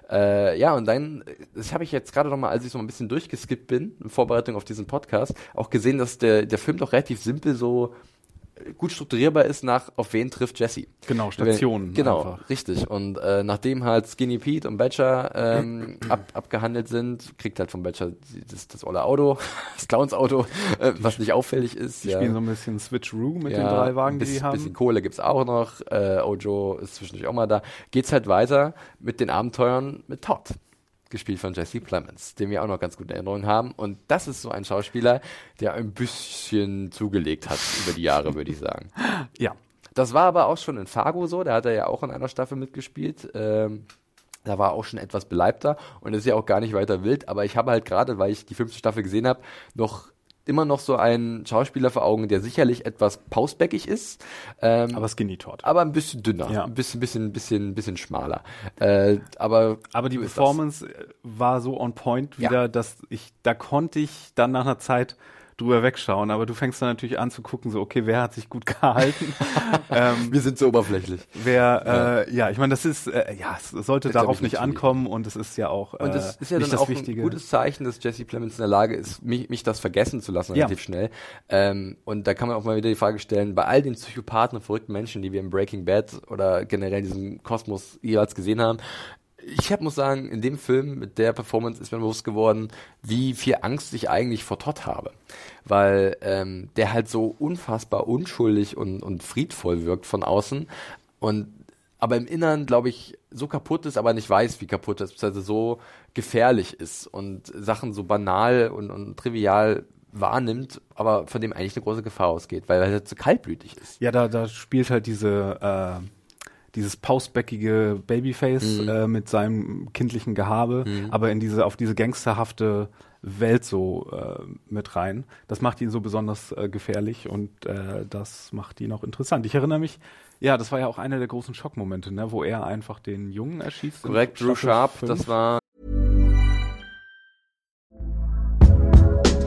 Äh, ja, und dann, das habe ich jetzt gerade noch mal, als ich so ein bisschen durchgeskippt bin, in Vorbereitung auf diesen Podcast, auch gesehen, dass der, der Film doch relativ simpel so gut strukturierbar ist nach auf wen trifft Jesse. Genau, Stationen Genau, einfach. richtig. Und äh, nachdem halt Skinny Pete und Badger ähm, ab, abgehandelt sind, kriegt halt von Badger das, das olle Auto, das Clowns-Auto, äh, was nicht auffällig ist. Die spielen so ein bisschen Switcheroo mit den Ja, drei Wagen, ein die haben. bisschen Kohle gibt's auch noch. Äh, Ojo ist zwischendurch auch mal da. Geht's halt weiter mit den Abenteuern mit Todd. Gespielt von Jesse Plemons, den wir auch noch ganz gute Erinnerungen haben. Und das ist so ein Schauspieler, der ein bisschen zugelegt hat über die Jahre, würde ich sagen. Ja, Das war aber auch schon in Fargo so, da hat er ja auch in einer Staffel mitgespielt. Ähm, da war er auch schon etwas beleibter und ist ja auch gar nicht weiter wild, aber ich habe halt gerade, weil ich die fünfte Staffel gesehen habe, noch immer noch so einen Schauspieler vor Augen, der sicherlich etwas pausbäckig ist, ähm, aber Skinny Todd. aber ein bisschen dünner, Ja. ein bisschen, bisschen, bisschen, bisschen schmaler. Äh, aber Aber die Performance äh, war so on point Ja. wieder, dass ich, da konnte ich dann nach einer Zeit drüber wegschauen. Aber du fängst dann natürlich an zu gucken, so, okay, wer hat sich gut gehalten? ähm, Wir sind so oberflächlich. wer, äh, ja, ich meine, das ist, äh, ja, es sollte Das darauf ich nicht ankommen und es ist ja auch äh, Und das ist ja nicht dann das auch Wichtige. ein gutes Zeichen, dass Jesse Plemons in der Lage ist, mich, mich das vergessen zu lassen Ja. relativ schnell. Ähm, und da kann man auch mal wieder die Frage stellen, bei all den Psychopathen und verrückten Menschen, die wir im Breaking Bad oder generell in diesem Kosmos jeweils gesehen haben, ich hab, muss sagen, in dem Film mit der Performance ist mir bewusst geworden, wie viel Angst ich eigentlich vor Todd habe. Weil ähm, der halt so unfassbar unschuldig und, und friedvoll wirkt von außen. Und aber im Innern, glaube ich, so kaputt ist, aber nicht weiß, wie kaputt ist, beziehungsweise so gefährlich ist und Sachen so banal und, und trivial wahrnimmt, aber von dem eigentlich eine große Gefahr ausgeht, weil er halt so kaltblütig ist. Ja, da, da spielt halt diese, äh, dieses pausbäckige Babyface Mhm. äh, mit seinem kindlichen Gehabe, aber in diese, auf diese gangsterhafte Welt so äh, mit rein. Das macht ihn so besonders äh, gefährlich und äh, das macht ihn auch interessant. Ich erinnere mich, ja, das war ja auch einer der großen Schockmomente, ne, wo er einfach den Jungen erschießt. Korrekt, Drew Sharp, fünf. das war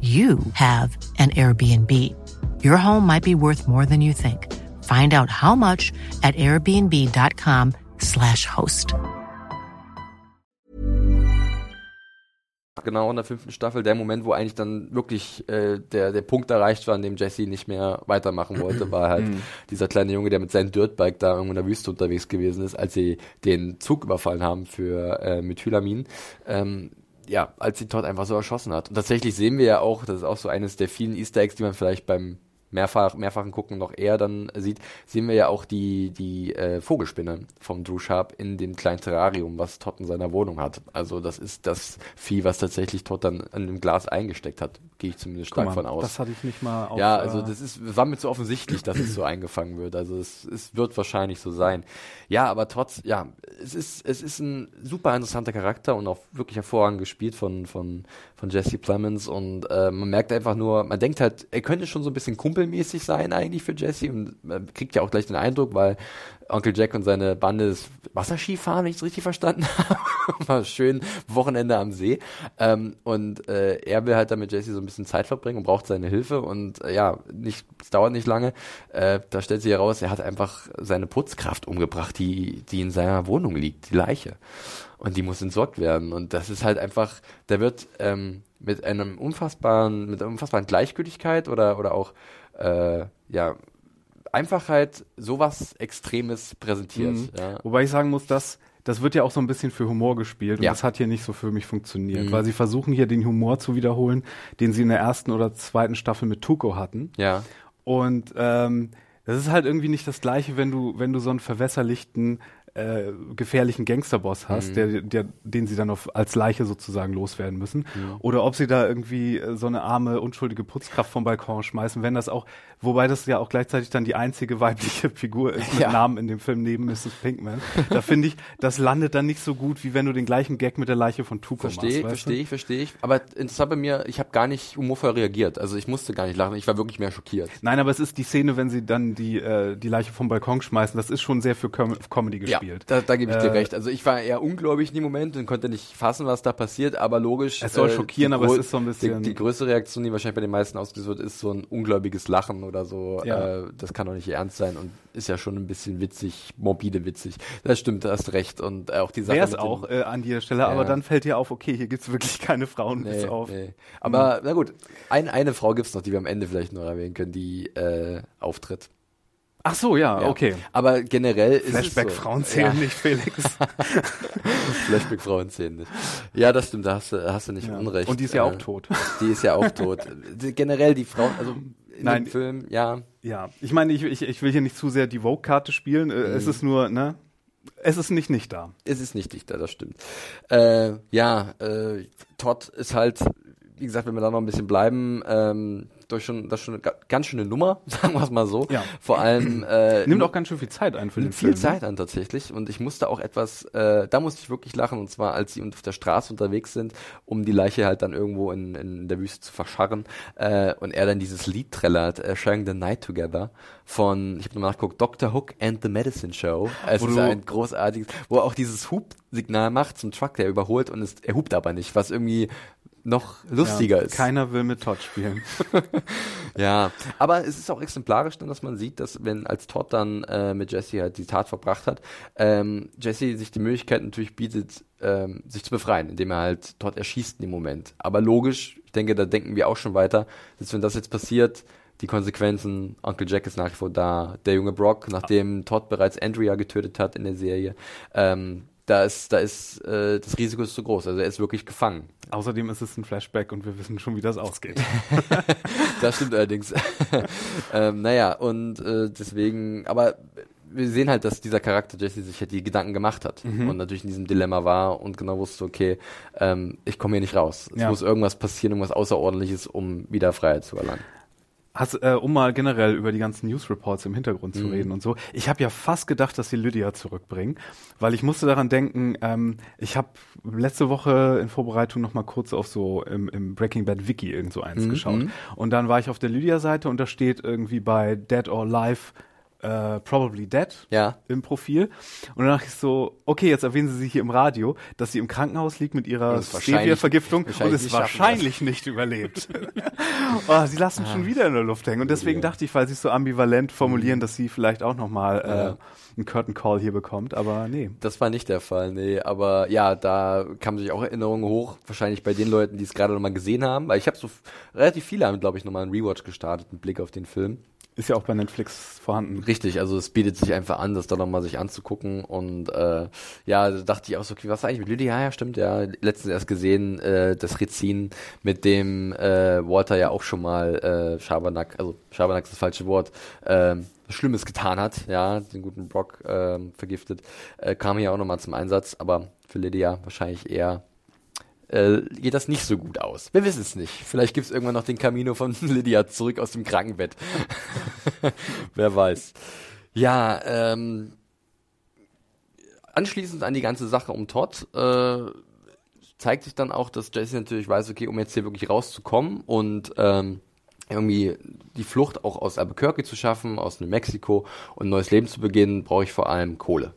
you have an Airbnb. Your home might be worth more than you think. Find out how much at airbnb.com/slash host. genau in der fünften Staffel der Moment, wo eigentlich dann wirklich äh, der, der Punkt erreicht war, an dem Jesse nicht mehr weitermachen wollte, war halt dieser kleine Junge, der mit seinem Dirtbike da irgendwo in der Wüste unterwegs gewesen ist, als sie den Zug überfallen haben für äh, Methylamin. Ähm, ja, als sie Todd einfach so erschossen hat. Und tatsächlich sehen wir ja auch, das ist auch so eines der vielen Easter Eggs, die man vielleicht beim mehrfach, mehrfachen Gucken noch eher dann sieht, sehen wir ja auch die, die äh, Vogelspinne vom Drew Sharp in dem kleinen Terrarium, was Todd in seiner Wohnung hat. Also das ist das Vieh, was tatsächlich Todd dann in dem Glas eingesteckt hat. Gehe ich zumindest stark mal, von aus. Das hatte ich nicht mal auf, Ja, also äh, das ist, es war mir zu offensichtlich, dass es so eingefangen wird. Also es, es wird wahrscheinlich so sein. Ja, aber trotz, ja, es ist, es ist ein super interessanter Charakter und auch wirklich hervorragend gespielt von, von, von Jesse Plemons und äh, man merkt einfach nur, man denkt halt, er könnte schon so ein bisschen kumpelmäßig sein eigentlich für Jesse und man kriegt ja auch gleich den Eindruck, weil Onkel Jack und seine Bande ist Wasserskifahren, wenn ich es richtig verstanden habe. War schön Wochenende am See. Ähm, und äh, er will halt dann mit Jesse so ein bisschen Zeit verbringen und braucht seine Hilfe. Und äh, ja, nicht, es dauert nicht lange. Äh, da stellt sich heraus, er hat einfach seine Putzkraft umgebracht, die, die in seiner Wohnung liegt, die Leiche. Und die muss entsorgt werden. Und das ist halt einfach, da wird ähm, mit einem unfassbaren, mit einer unfassbaren Gleichgültigkeit oder, oder auch äh, ja, Einfachheit sowas Extremes präsentiert. Mhm. Ja. Wobei ich sagen muss, dass das wird ja auch so ein bisschen für Humor gespielt und Ja. das hat hier nicht so für mich funktioniert, Mhm. weil sie versuchen hier den Humor zu wiederholen, den sie in der ersten oder zweiten Staffel mit Tuko hatten. ja. Und ähm, Das ist halt irgendwie nicht das Gleiche, wenn du, wenn du so einen verwässerlichten, äh, gefährlichen Gangsterboss hast, Mhm. der, der, den sie dann auf, als Leiche sozusagen loswerden müssen. Mhm. Oder ob sie da irgendwie äh, so eine arme, unschuldige Putzkraft vom Balkon schmeißen, wenn das auch, wobei das ja auch gleichzeitig dann die einzige weibliche Figur ist mit Ja. Namen in dem Film neben Mrs. Pinkman. Da finde ich, das landet dann nicht so gut, wie wenn du den gleichen Gag mit der Leiche von Tuco Verstehe ich, machst. verstehe ich, verstehe ich. Aber interessant bei mir, ich habe gar nicht humorvoll reagiert. Also ich musste gar nicht lachen, ich war wirklich mehr schockiert. Nein, aber es ist die Szene, wenn sie dann die, äh, die Leiche vom Balkon schmeißen, das ist schon sehr für Com Comedy gespielt. Ja, da, da gebe ich dir Äh, recht. Also ich war eher ungläubig in dem Moment und konnte nicht fassen, was da passiert, aber logisch. Es soll schockieren, die aber es ist so ein bisschen- Die, die größte Reaktion, die wahrscheinlich bei den meisten ausgelöst wird, ist so ein ungläubiges Lachen oder so. Ja. Äh, das kann doch nicht ernst sein und ist ja schon ein bisschen witzig, morbide witzig. Das stimmt, da hast recht. Und äh, auch die Sache. Wäre es auch äh, an dieser Stelle, Ja. aber dann fällt dir auf, okay, hier gibt's wirklich keine Frauen bis Nee, auf. nee. Aber na gut, ein, eine Frau gibt's noch, die wir am Ende vielleicht noch erwähnen können, die äh, auftritt. Ach so, ja, Ja. okay. Aber generell ist Flashback es so. Frauen zählen ja. nicht, Felix. Flashback Frauen zählen nicht. Ja, das stimmt, da hast du, hast du nicht Ja. unrecht. Und die ist ja Äh, auch tot. Die ist ja auch tot. Generell die Frauen, also in Nein. dem Film, ja, Ja, ich meine, ich, ich, ich will hier nicht zu sehr die Vogue-Karte spielen. Äh, Mhm. Es ist nur, ne? Es ist nicht nicht da. es ist nicht dichter, das stimmt. Äh, ja, äh, Todd ist halt, wie gesagt, wenn wir da noch ein bisschen bleiben, ähm, durch schon, das ist schon eine ga- ganz schöne Nummer, sagen wir es mal so. Ja. Vor allem äh, Nimmt auch ganz schön viel Zeit ein für den viel Film. ne? Zeit an tatsächlich und ich musste auch etwas, äh, da musste ich wirklich lachen und zwar als sie auf der Straße unterwegs sind, um die Leiche halt dann irgendwo in, in der Wüste zu verscharren äh, und er dann dieses Lied trällert, äh, Sharing the Night Together von, ich habe nochmal nachgeguckt, Dr. Hook and the Medicine Show. Es Wo ist ein großartiges, wo er auch dieses Hubsignal macht zum Truck, der überholt und es, er hupt aber nicht, was irgendwie noch lustiger ja, ist. Keiner will mit Todd spielen. Ja, aber es ist auch exemplarisch dann, dass man sieht, dass wenn als Todd dann äh, mit Jesse halt die Tat verbracht hat, ähm, Jesse sich die Möglichkeit natürlich bietet, ähm, sich zu befreien, indem er halt Todd erschießt in dem Moment. Aber logisch, ich denke, da denken wir auch schon weiter, dass wenn das jetzt passiert, die Konsequenzen, Uncle Jack ist nach wie vor da, der junge Brock, nachdem Todd bereits Andrea getötet hat in der Serie, ähm, da ist, da ist äh, das Risiko ist zu groß. Also er ist wirklich gefangen. Außerdem ist es ein Flashback und wir wissen schon, wie das ausgeht. Das stimmt allerdings. ähm, naja, und äh, deswegen, aber wir sehen halt, dass dieser Charakter Jesse sich halt die Gedanken gemacht hat Mhm. und natürlich in diesem Dilemma war und genau wusste, okay, ähm, ich komme hier nicht raus. Es Ja. muss irgendwas passieren, irgendwas Außerordentliches, um wieder Freiheit zu erlangen. Hast, äh, um mal generell über die ganzen News Reports im Hintergrund zu Mhm. reden und so. Ich habe ja fast gedacht, dass sie Lydia zurückbringen, weil ich musste daran denken, ähm, ich habe letzte Woche in Vorbereitung noch mal kurz auf so im, im Breaking Bad Wiki irgend so eins Mhm. geschaut. Und dann war ich auf der Lydia-Seite und da steht irgendwie bei Dead or Alive äh, Probably Dead Ja. im Profil. Und dann dachte ich so, okay, jetzt erwähnen sie sie hier im Radio, dass sie im Krankenhaus liegt mit ihrer Stevia-Vergiftung und es wahrscheinlich nicht überlebt. oh, sie lassen schon wieder in der Luft hängen. Und deswegen Ja. dachte ich, weil sie es so ambivalent formulieren, dass sie vielleicht auch nochmal äh, Ja. einen Curtain Call hier bekommt. Aber nee. Das war nicht der Fall, nee. Aber ja, da kamen sich auch Erinnerungen hoch, wahrscheinlich bei den Leuten, die es gerade nochmal gesehen haben. Weil ich habe so relativ viele haben, glaube ich, nochmal einen Rewatch gestartet, einen Blick auf den Film. Ist ja auch bei Netflix vorhanden. Richtig, also es bietet sich einfach an, das da nochmal sich anzugucken und äh, ja, da dachte ich auch so, okay, was ist eigentlich mit Lydia? Ja, ja, stimmt, ja, letztens erst gesehen, äh, das Rezin, mit dem äh, Walter ja auch schon mal äh, Schabernack, also Schabernack ist das falsche Wort, ähm, Schlimmes getan hat, ja, den guten Brock ähm, vergiftet, äh, kam hier auch nochmal zum Einsatz, aber für Lydia wahrscheinlich eher äh, geht das nicht so gut aus. Wir wissen es nicht. Vielleicht gibt es irgendwann noch den Camino von Lydia zurück aus dem Krankenbett. Wer weiß. Ja, ähm, anschließend an die ganze Sache um Todd äh, zeigt sich dann auch, dass Jesse natürlich weiß, okay, um jetzt hier wirklich rauszukommen und ähm, irgendwie die Flucht auch aus Albuquerque zu schaffen, aus New Mexico und ein neues Leben zu beginnen, brauche ich vor allem Kohle.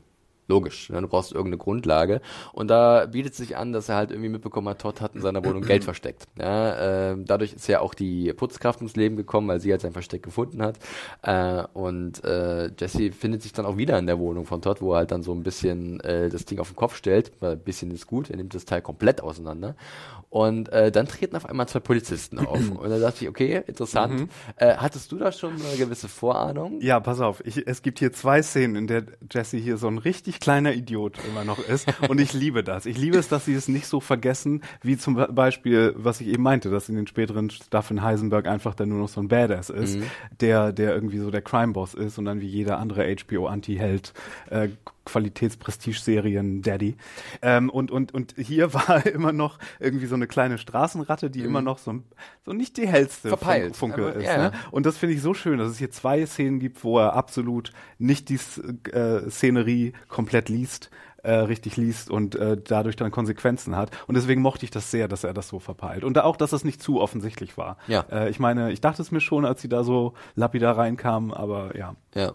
Logisch, ne? du brauchst irgendeine Grundlage. Und da bietet sich an, dass er halt irgendwie mitbekommen hat, Todd hat in seiner Wohnung Geld versteckt. Ja, äh, dadurch ist ja auch die Putzkraft ins Leben gekommen, weil sie halt sein Versteck gefunden hat. Äh, und äh, Jesse findet sich dann auch wieder in der Wohnung von Todd, wo er halt dann so ein bisschen äh, das Ding auf den Kopf stellt. Weil ein bisschen ist gut, er nimmt das Teil komplett auseinander. Und äh, dann treten auf einmal zwei Polizisten auf. und da dachte ich, okay, interessant. Äh, hattest du da schon eine gewisse Vorahnung? Ja, pass auf, ich, es gibt hier zwei Szenen, in der Jesse hier so einen richtig richtig kleiner Idiot immer noch ist. Und ich liebe das. Ich liebe es, dass sie es nicht so vergessen, wie zum Beispiel, was ich eben meinte, dass in den späteren Staffeln Heisenberg einfach dann nur noch so ein Badass ist, mhm. der, der irgendwie so der Crime-Boss ist und dann wie jeder andere HBO-Anti-Held äh, Qualitätsprestige-Serien Daddy. Ähm, und, und, und hier war immer noch irgendwie so eine kleine Straßenratte, die mhm. immer noch so, so nicht die hellste Verpeilt. Funke Aber, ist. Ja. Ne? Und das finde ich so schön, dass es hier zwei Szenen gibt, wo er absolut nicht die äh, Szenerie komplett liest, äh, richtig liest und äh, dadurch dann Konsequenzen hat. Und deswegen mochte ich das sehr, dass er das so verpeilt. Und auch, dass es nicht zu offensichtlich war. Ja. Äh, ich meine, ich dachte es mir schon, als sie da so lapidar reinkamen, aber ja. Ja.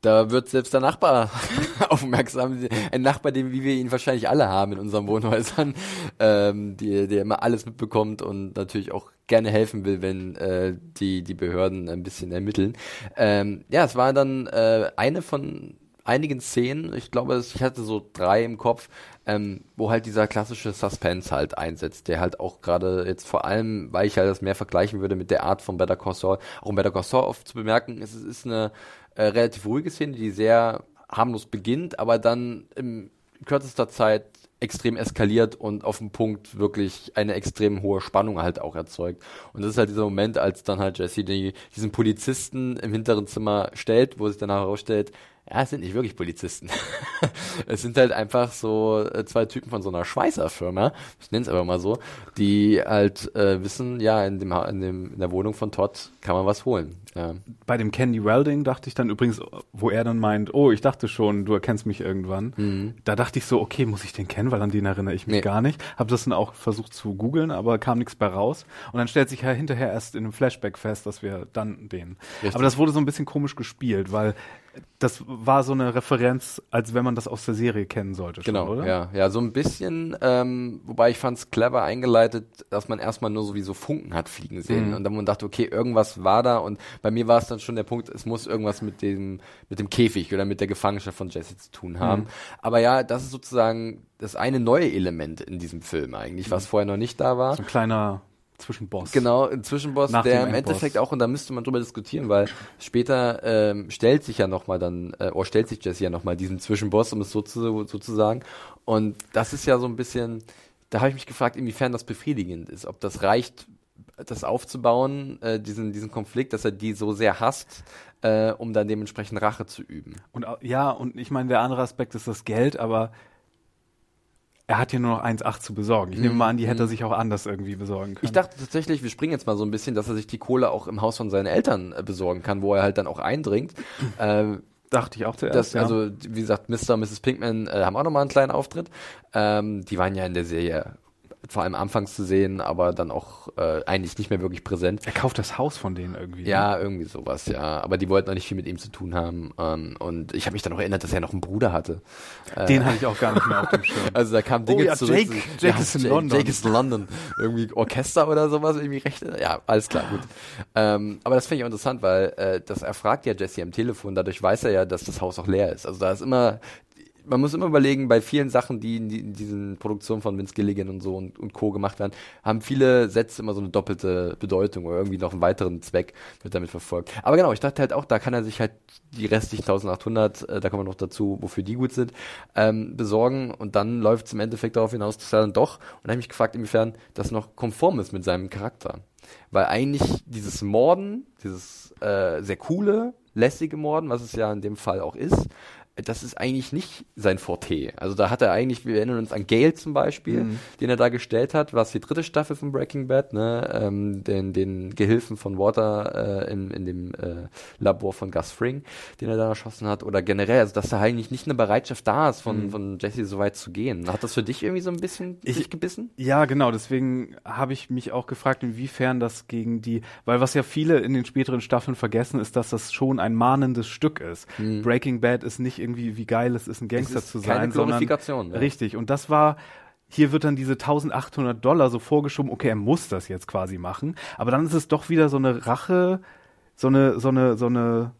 Da wird selbst der Nachbar aufmerksam. Ein Nachbar, den wie wir ihn wahrscheinlich alle haben in unseren Wohnhäusern, ähm, die, der immer alles mitbekommt und natürlich auch gerne helfen will, wenn äh, die, die Behörden ein bisschen ermitteln. Ähm, ja, es war dann äh, eine von einigen Szenen, ich glaube, ich hatte so drei im Kopf, ähm, wo halt dieser klassische Suspense halt einsetzt, der halt auch gerade jetzt vor allem, weil ich halt das mehr vergleichen würde mit der Art von Better Call Saul, auch in Better Call Saul oft zu bemerken, es ist eine äh, relativ ruhige Szene, die sehr harmlos beginnt, aber dann in kürzester Zeit extrem eskaliert und auf dem Punkt wirklich eine extrem hohe Spannung halt auch erzeugt. Und das ist halt dieser Moment, als dann halt Jesse die, diesen Polizisten im hinteren Zimmer stellt, wo sich dann herausstellt, ja, es sind nicht wirklich Polizisten. es sind halt einfach so äh, zwei Typen von so einer Schweißerfirma, ich nenne es aber mal so, die halt äh, wissen, ja, in, dem, in, dem, in der Wohnung von Todd kann man was holen. Ja. Bei dem Candy Welding dachte ich dann übrigens, wo er dann meint, oh, ich dachte schon, du erkennst mich irgendwann. Mhm. Da dachte ich so, okay, muss ich den kennen, weil an den erinnere ich mich nee. gar nicht. Habe das dann auch versucht zu googeln, aber kam nichts bei raus. Und dann stellt sich ja hinterher erst in einem Flashback fest, dass wir dann den. Richtig. Aber das wurde so ein bisschen komisch gespielt, weil das war so eine Referenz, als wenn man das aus der Serie kennen sollte. Schon, genau, oder? ja, ja, so ein bisschen. Ähm, wobei ich fand es clever eingeleitet, dass man erstmal nur so wie so Funken hat fliegen sehen mhm. und dann man dachte, okay, irgendwas war da und bei mir war es dann schon der Punkt, es muss irgendwas mit dem mit dem Käfig oder mit der Gefangenschaft von Jesse zu tun haben. Mhm. Aber ja, das ist sozusagen das eine neue Element in diesem Film eigentlich, was mhm. vorher noch nicht da war. So ein kleiner Zwischenboss. Genau, ein Zwischenboss, Nach der im Endeffekt auch, und da müsste man drüber diskutieren, weil später ähm, stellt sich ja nochmal dann, äh, oder stellt sich Jesse ja nochmal diesen Zwischenboss, um es so zu, so zu sagen. Und das ist ja so ein bisschen, da habe ich mich gefragt, inwiefern das befriedigend ist, ob das reicht, das aufzubauen, äh, diesen, diesen Konflikt, dass er die so sehr hasst, äh, um dann dementsprechend Rache zu üben. Und ja, und ich meine, der andere Aspekt ist das Geld, aber er hat ja nur noch 1,8 zu besorgen. Ich nehme mal an, die hätte er mhm. sich auch anders irgendwie besorgen können. Ich dachte tatsächlich, wir springen jetzt mal so ein bisschen, dass er sich die Kohle auch im Haus von seinen Eltern äh, besorgen kann, wo er halt dann auch eindringt. Ähm, Dachte ich auch zuerst. Das, ja. Also, wie gesagt, Mr. und Mrs. Pinkman äh, haben auch nochmal einen kleinen Auftritt. Ähm, die waren ja in der Serie vor allem anfangs zu sehen, aber dann auch äh, eigentlich nicht mehr wirklich präsent. Er kauft das Haus von denen irgendwie. Ja, ne? irgendwie sowas, ja. Aber die wollten auch nicht viel mit ihm zu tun haben. Ähm, und ich habe mich dann auch erinnert, dass er noch einen Bruder hatte. Den äh, hatte ich auch gar nicht mehr auf dem Schirm. Also da kamen Dinge oh, ja, zurück. Jake, Jake ja, ist in Jake, London. Jake ist in London. Irgendwie Orchester oder sowas, irgendwie Rechte. Ja, alles klar, gut. Ähm, aber das finde ich auch interessant, weil äh, das erfragt ja Jesse am Telefon. Dadurch weiß er ja, dass das Haus auch leer ist. Also da ist immer man muss immer überlegen, bei vielen Sachen, die in, die, in diesen Produktionen von Vince Gilligan und so und, und Co. gemacht werden, haben viele Sätze immer so eine doppelte Bedeutung oder irgendwie noch einen weiteren Zweck wird damit verfolgt. Aber genau, ich dachte halt auch, da kann er sich halt die restlichen 1800, äh, da kommen wir noch dazu, wofür die gut sind, ähm, besorgen und dann läuft es im Endeffekt darauf hinaus, dass er dann doch, und da habe ich mich gefragt, inwiefern das noch konform ist mit seinem Charakter. Weil eigentlich dieses Morden, dieses äh, sehr coole, lässige Morden, was es ja in dem Fall auch ist, das ist eigentlich nicht sein Forte. Also da hat er eigentlich, wir erinnern uns an Gale zum Beispiel, mhm. den er da gestellt hat, was die dritte Staffel von Breaking Bad, ne, ähm, den, den Gehilfen von Water äh, in, in dem äh, Labor von Gus Fring, den er da erschossen hat, oder generell, also dass da eigentlich nicht eine Bereitschaft da ist, von, mhm. von Jesse so weit zu gehen. Hat das für dich irgendwie so ein bisschen ich, sich gebissen? Ja, genau, deswegen habe ich mich auch gefragt, inwiefern das gegen die, weil was ja viele in den späteren Staffeln vergessen, ist, dass das schon ein mahnendes Stück ist. Mhm. Breaking Bad ist nicht irgendwie, wie geil es ist, ein Gangster ist zu sein. Keine Glorifikation. Sondern, ja. Richtig. Und das war, hier wird dann diese 1800 Dollar so vorgeschoben, okay, er muss das jetzt quasi machen. Aber dann ist es doch wieder so eine Rache, so eine, so eine, so eine,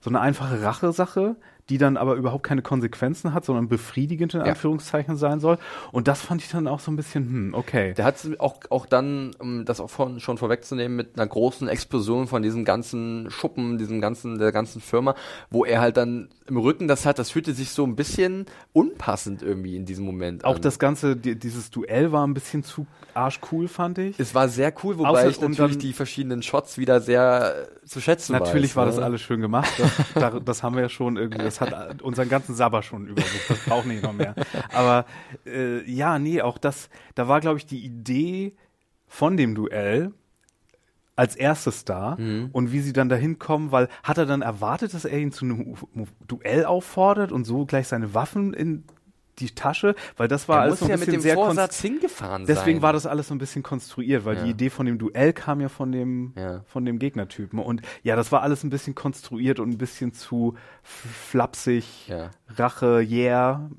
so eine einfache Rachesache, die dann aber überhaupt keine Konsequenzen hat, sondern befriedigend in Ja. Anführungszeichen sein soll. Und das fand ich dann auch so ein bisschen, hm, okay. Der hat auch, auch dann, um das auch von, schon vorwegzunehmen, mit einer großen Explosion von diesem ganzen Schuppen, diesem ganzen, der ganzen Firma, wo er halt dann im Rücken das hat, das fühlte sich so ein bisschen unpassend irgendwie in diesem Moment Auch an. das ganze, die, dieses Duell war ein bisschen zu arschcool, fand ich. es war sehr cool, wobei Außer- ich natürlich dann- die verschiedenen Shots wieder sehr äh, zu schätzen Natürlich weiß. war ne? das alles schön gemacht. Das, da, das haben wir ja schon irgendwie, das hat unseren ganzen Sabber schon übersucht. Das braucht nicht noch mehr. Aber äh, ja, nee, auch das, da war, glaube ich, die Idee von dem Duell als erstes da Mhm. und wie sie dann dahin kommen, weil hat er dann erwartet, dass er ihn zu einem Duell auffordert und so gleich seine Waffen in die Tasche, weil das war Er alles so ein ja mit bisschen dem sehr Vorsatz hingefahren Deswegen sein. war das alles so ein bisschen konstruiert, weil Ja. die Idee von dem Duell kam ja von dem, Ja. von dem Gegnertypen. Und ja, das war alles ein bisschen konstruiert und ein bisschen zu flapsig, Ja. Rache, yeah.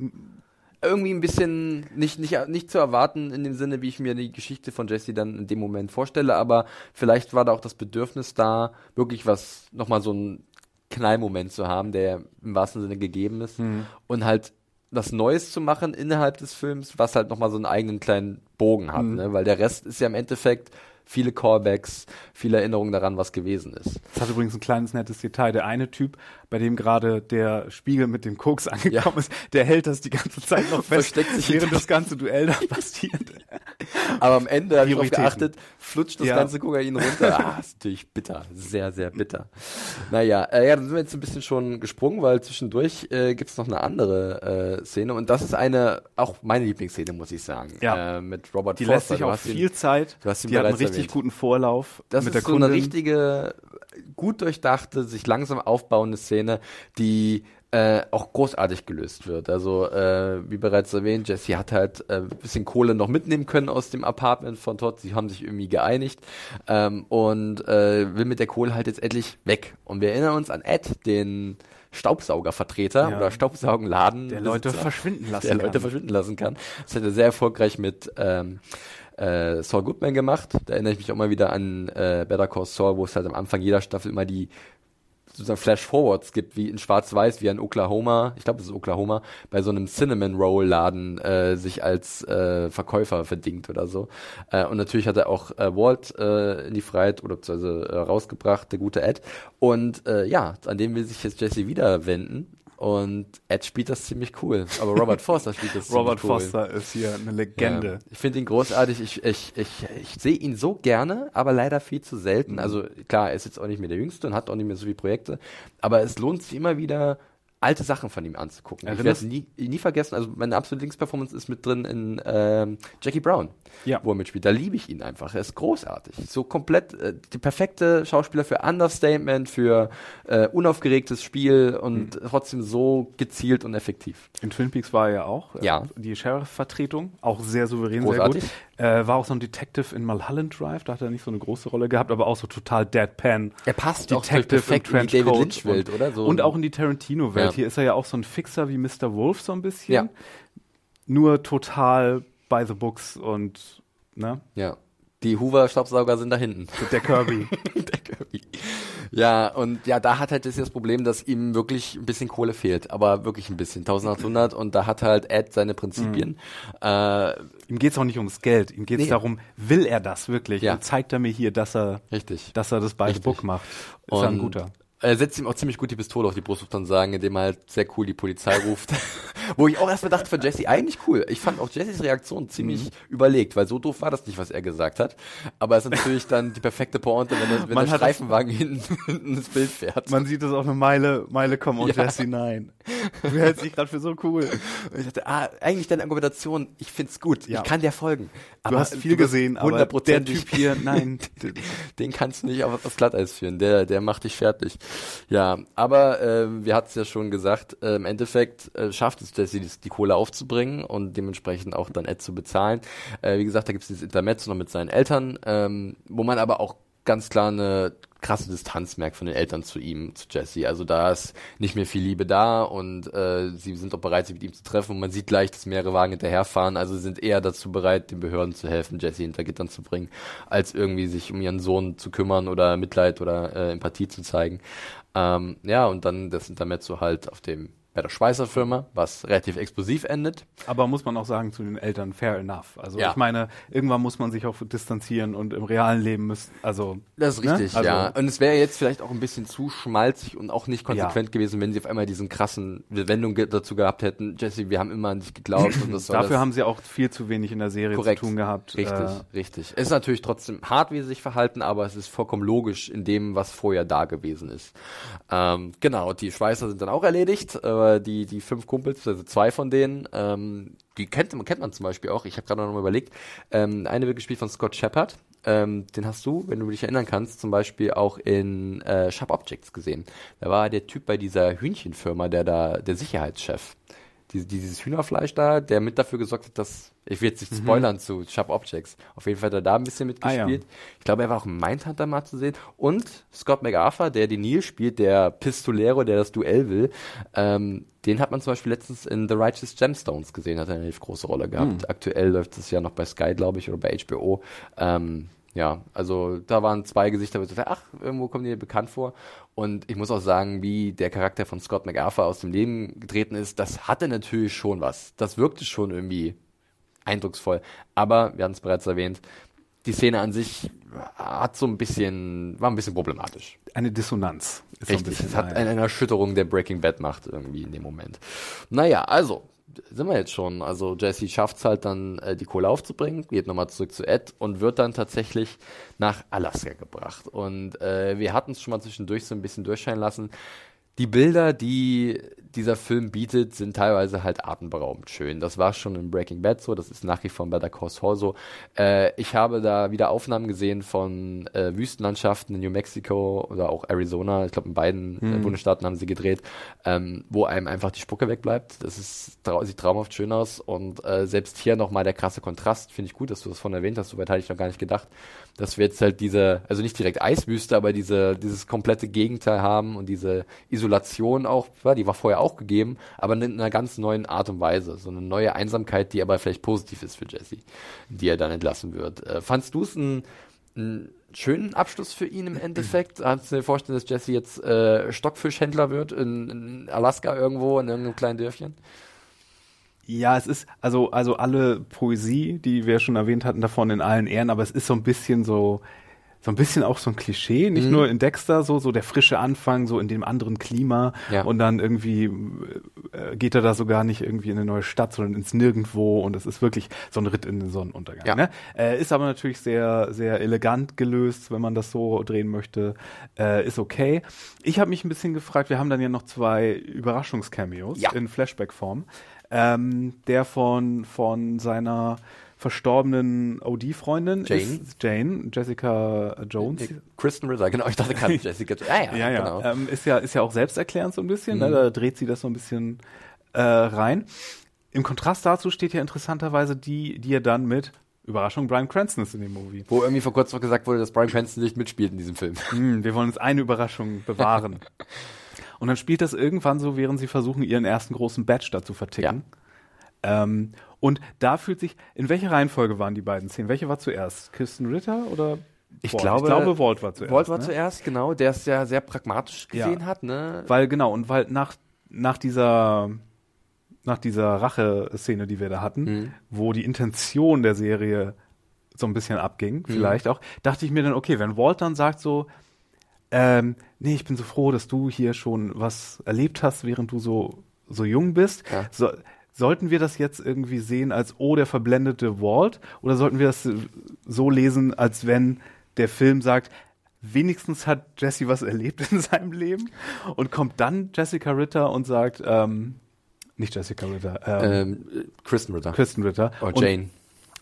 irgendwie ein bisschen nicht, nicht, nicht zu erwarten in dem Sinne, wie ich mir die Geschichte von Jesse dann in dem Moment vorstelle, aber vielleicht war da auch das Bedürfnis da, wirklich was, nochmal so einen Knallmoment zu haben, der im wahrsten Sinne gegeben ist und halt was Neues zu machen innerhalb des Films, was halt nochmal so einen eigenen kleinen Bogen hat, ne? weil der Rest ist ja im Endeffekt viele Callbacks, viele Erinnerungen daran, was gewesen ist. Das hat übrigens ein kleines nettes Detail. Der eine Typ, bei dem gerade der Spiegel mit dem Koks angekommen ist, der hält das die ganze Zeit noch fest, Versteckt sich während das ganze Duell da passiert. Aber am Ende habe ich darauf geachtet, flutscht das Ja. ganze Kokain runter. Ah, ist natürlich bitter. Sehr, sehr bitter. Naja, äh, ja, dann sind wir jetzt ein bisschen schon gesprungen, weil zwischendurch äh, gibt es noch eine andere äh, Szene und das ist eine, auch meine Lieblingsszene, muss ich sagen. Ja. Äh, mit Robert Die Forster. lässt sich auch hast ihn- viel Zeit. du hast ihn Die hat einen richtig erwähnt. guten Vorlauf Das mit ist der so Kundin. eine richtige, gut durchdachte, sich langsam aufbauende Szene, die äh, auch großartig gelöst wird. Also, äh, wie bereits erwähnt, Jesse hat halt äh, ein bisschen Kohle noch mitnehmen können aus dem Apartment von Todd. Sie haben sich irgendwie geeinigt ähm, und äh, will mit der Kohle halt jetzt endlich weg. Und wir erinnern uns an Ed, den Staubsaugervertreter Ja. oder Staubsaugenladen. der Leute verschwinden lassen der Leute kann. verschwinden lassen kann. Das hat er sehr erfolgreich mit ähm, äh, Saul Goodman gemacht. Da erinnere ich mich auch mal wieder an äh, Better Call Saul, wo es halt am Anfang jeder Staffel immer die sozusagen Flash-Forwards gibt, wie in Schwarz-Weiß, wie an Oklahoma, ich glaube, es ist Oklahoma, bei so einem Cinnamon Roll-Laden äh, sich als äh, Verkäufer verdingt oder so. Äh, und natürlich hat er auch äh, Walt äh, in die Freiheit oder beziehungsweise äh, rausgebracht, der gute Ed. Und äh, ja, an dem will sich jetzt Jesse wieder wenden. Und Ed spielt das ziemlich cool. Aber Robert Forster spielt das Robert ziemlich cool. Foster ist hier eine Legende. Ja, ich finde ihn großartig. Ich, ich, ich, ich sehe ihn so gerne, aber leider viel zu Mhm. selten. Also klar, er ist jetzt auch nicht mehr der Jüngste und hat auch nicht mehr so viele Projekte. Aber es lohnt sich immer wieder, alte Sachen von ihm anzugucken. Ich werde Erinnerst- es nie, nie vergessen. Also meine absolute Linksperformance ist mit drin in ähm, Jackie Brown, Ja. wo er mitspielt. Da liebe ich ihn einfach. Er ist großartig. So komplett äh, die perfekte Schauspieler für Understatement, für äh, unaufgeregtes Spiel und Mhm. trotzdem so gezielt und effektiv. In Twin Peaks war er ja auch. äh, Ja. Die Sheriff-Vertretung, auch sehr souverän, Großartig. sehr gut. Äh, war auch so ein Detective in Mulholland Drive, da hat er nicht so eine große Rolle gehabt, aber auch so total deadpan. Er passt auch Detective perfekt im in die David Trenchcoat Lynch-Welt, und, oder? So und auch in die Tarantino-Welt. Ja. Hier ist er ja auch so ein Fixer wie Mr. Wolf so ein bisschen. Ja. Nur total by the books und ne, Ja. Die Hoover-Staubsauger sind da hinten. der Kirby. Der Kirby. Ja, und ja, da hat halt das, das Problem, dass ihm wirklich ein bisschen Kohle fehlt, aber wirklich ein bisschen, 1800 und da hat halt Ed seine Prinzipien. Äh, ihm geht's auch nicht ums Geld, ihm geht's Nee. darum, will er das wirklich? Ja. Und zeigt er mir hier, dass er, richtig. dass er das Richtig. book macht. Ist er ein Und guter. Er setzt ihm auch ziemlich gut die Pistole auf die Brust, muss man sagen, indem er halt sehr cool die Polizei ruft. Wo ich auch erstmal dachte, für Jesse eigentlich cool. Ich fand auch Jessys Reaktion ziemlich Mhm. überlegt, weil so doof war das nicht, was er gesagt hat. Aber es ist natürlich dann die perfekte Pointe, wenn, das, wenn der das- Streifenwagen hinten, hinten ins Bild fährt. Man sieht das auch eine Meile, Meile kommen und Ja. Jesse nein. Du hältst dich gerade für so cool. Und ich dachte, ah, eigentlich deine Argumentation, ich find's gut, Ja. ich kann dir folgen. Du hast viel bist gesehen, aber der Typ hier, nein. den kannst du nicht auf, aufs Glatteis führen, der, der macht dich fertig. Ja, aber äh, wir hatten es ja schon gesagt, äh, im Endeffekt äh, schafft es Jesse, die, die Kohle aufzubringen und dementsprechend auch dann Ed zu bezahlen. Äh, wie gesagt, da gibt es dieses Intermezzo noch mit seinen Eltern, ähm, wo man aber auch ganz klar eine krasse Distanz merkt von den Eltern zu ihm, zu Jesse. Also da ist nicht mehr viel Liebe da und äh, sie sind auch bereit, sich mit ihm zu treffen und man sieht gleich, dass mehrere Wagen hinterherfahren. Also sind eher dazu bereit, den Behörden zu helfen, Jesse hinter Gittern zu bringen, als irgendwie sich um ihren Sohn zu kümmern oder Mitleid oder äh, Empathie zu zeigen. Ähm, ja, und dann das Intermezzo halt auf dem bei der Schweißer Firma, was relativ explosiv endet. Aber muss man auch sagen, zu den Eltern fair enough. Also Ja. ich meine, irgendwann muss man sich auch distanzieren und im realen Leben müssen, also Das ist Ne? richtig, Also- ja. Und es wäre jetzt vielleicht auch ein bisschen zu schmalzig und auch nicht konsequent gewesen, wenn sie auf einmal diesen krassen Wendung dazu gehabt hätten. Jesse, wir haben immer an dich geglaubt und das dafür das haben sie auch viel zu wenig in der Serie korrekt zu tun gehabt. Richtig, Äh, richtig. Es ist natürlich trotzdem hart, wie sie sich verhalten, aber es ist vollkommen logisch in dem, was vorher da gewesen ist. Ähm, genau, die Schweißer sind dann auch erledigt. Äh, die, die fünf Kumpels, also zwei von denen, ähm, die kennt, man- kennt man zum Beispiel auch. Ich habe gerade noch mal überlegt. Ähm, eine wird gespielt von Scott Shepard. Ähm, den hast du, wenn du dich erinnern kannst, zum Beispiel auch in äh, Sharp Objects gesehen. Da war der Typ bei dieser Hühnchenfirma, der da, der Sicherheitschef. Diese, dieses Hühnerfleisch da, der mit dafür gesorgt hat, dass, ich will jetzt nicht spoilern zu Sharp Objects. Auf jeden Fall hat er da ein bisschen Mhm. Ah, ja. mitgespielt. Ich glaube, er war auch im Mindhunter mal zu sehen. Und Scott MacArthur, der den Neil spielt, der Pistolero, der das Duell will, ähm, den hat man zum Beispiel letztens in The Righteous Gemstones gesehen, hat eine relativ große Rolle gehabt. Hm. Aktuell läuft es ja noch bei Sky, glaube ich, oder bei HBO. Ähm, ja, also da waren zwei Gesichter, wo ich dachte, ach, irgendwo kommen die mir bekannt vor. Und ich muss auch sagen, wie der Charakter von Scott MacArthur aus dem Leben getreten ist, das hatte natürlich schon was. Das wirkte schon irgendwie eindrucksvoll. Aber, wir hatten es bereits erwähnt, die Szene an sich hat so ein bisschen, war ein bisschen problematisch. eine Dissonanz. Ist so ein Richtig, bisschen, es hat eine Erschütterung der Breaking Bad macht irgendwie in dem Moment. Naja, also, sind wir jetzt schon. Also Jesse schafft es halt dann, äh, die Kohle aufzubringen, geht nochmal zurück zu Ed und wird dann tatsächlich nach Alaska gebracht. Und äh, wir hatten es schon mal zwischendurch so ein bisschen durchscheinen lassen. Die Bilder, die dieser Film bietet, sind teilweise halt atemberaubend schön. Das war schon in Breaking Bad so, das ist nach wie vor bei der Call Saul so. Äh, ich habe da wieder Aufnahmen gesehen von äh, Wüstenlandschaften in New Mexico oder auch Arizona. Ich glaube, in beiden äh, Bundesstaaten haben sie gedreht, ähm, wo einem einfach die Spucke wegbleibt. Das ist, trau sieht traumhaft schön aus und äh, selbst hier nochmal der krasse Kontrast, finde ich gut, dass du das von erwähnt hast. Soweit hatte ich noch gar nicht gedacht, dass wir jetzt halt diese, also nicht direkt Eiswüste, aber diese, dieses komplette Gegenteil haben und diese Isolation auch, die war vorher auch gegeben, aber in einer ganz neuen Art und Weise. So eine neue Einsamkeit, die aber vielleicht positiv ist für Jesse, die er dann entlassen wird. Äh, fandst du es ein, einen schönen Abschluss für ihn im Endeffekt? Kannst du dir vorstellen, dass Jesse jetzt äh, Stockfischhändler wird in, in Alaska irgendwo, in irgendeinem kleinen Dörfchen? Ja, es ist, also, also alle Poesie, die wir schon erwähnt hatten, davon in allen Ehren, aber es ist so ein bisschen so, so ein bisschen auch so ein Klischee, nicht Mhm. nur in Dexter, so, so der frische Anfang, so in dem anderen Klima Ja. und dann irgendwie äh, geht er da sogar nicht irgendwie in eine neue Stadt, sondern ins Nirgendwo und es ist wirklich so ein Ritt in den Sonnenuntergang. Ja. Ne? Äh, ist aber natürlich sehr, sehr elegant gelöst, wenn man das so drehen möchte, äh, ist okay. Ich habe mich ein bisschen gefragt, wir haben dann ja noch zwei Überraschungscameos Ja. in Flashback-Form. Ähm, der von, von seiner verstorbenen OD-Freundin Jane. ist Jane, Jessica Jones. Kristen Ritter, genau, ich dachte gerade Jessica. Ja, ja, Ja, ja. genau. Ähm, ist ja, ist ja auch selbsterklärend so ein bisschen, Mhm. ne? da dreht sie das so ein bisschen äh, rein. Im Kontrast dazu steht ja interessanterweise die, die er dann mit Überraschung, Brian Cranston ist in dem Movie. Wo irgendwie vor kurzem noch gesagt wurde, dass Brian Cranston nicht mitspielt in diesem Film. Hm, wir wollen uns eine Überraschung bewahren. Und dann spielt das irgendwann so, während sie versuchen, ihren ersten großen Badge da zu verticken. Ähm, und da fühlt sich, in welcher Reihenfolge waren die beiden Szenen? Welche war zuerst? Kirsten Ritter oder Ich Walt? glaube- ich glaube, Walt war zuerst. Walt war ne? zuerst, genau, der es ja sehr pragmatisch Ja. gesehen hat, ne? Weil, genau, und weil nach, nach dieser, nach dieser Rache-Szene, die wir da hatten, Mhm. wo die Intention der Serie so ein bisschen abging, Mhm. vielleicht auch, dachte ich mir dann, okay, wenn Walt dann sagt so, ähm, nee, ich bin so froh, dass du hier schon was erlebt hast, während du so, so jung bist. Ja. So, sollten wir das jetzt irgendwie sehen als, oh, der verblendete Walt? Oder sollten wir das so lesen, als wenn der Film sagt, wenigstens hat Jesse was erlebt in seinem Leben und kommt dann Jessica Ritter und sagt, ähm, nicht Jessica Ritter, ähm, Ähm, Kristen Ritter. Kristen Ritter Oder Jane.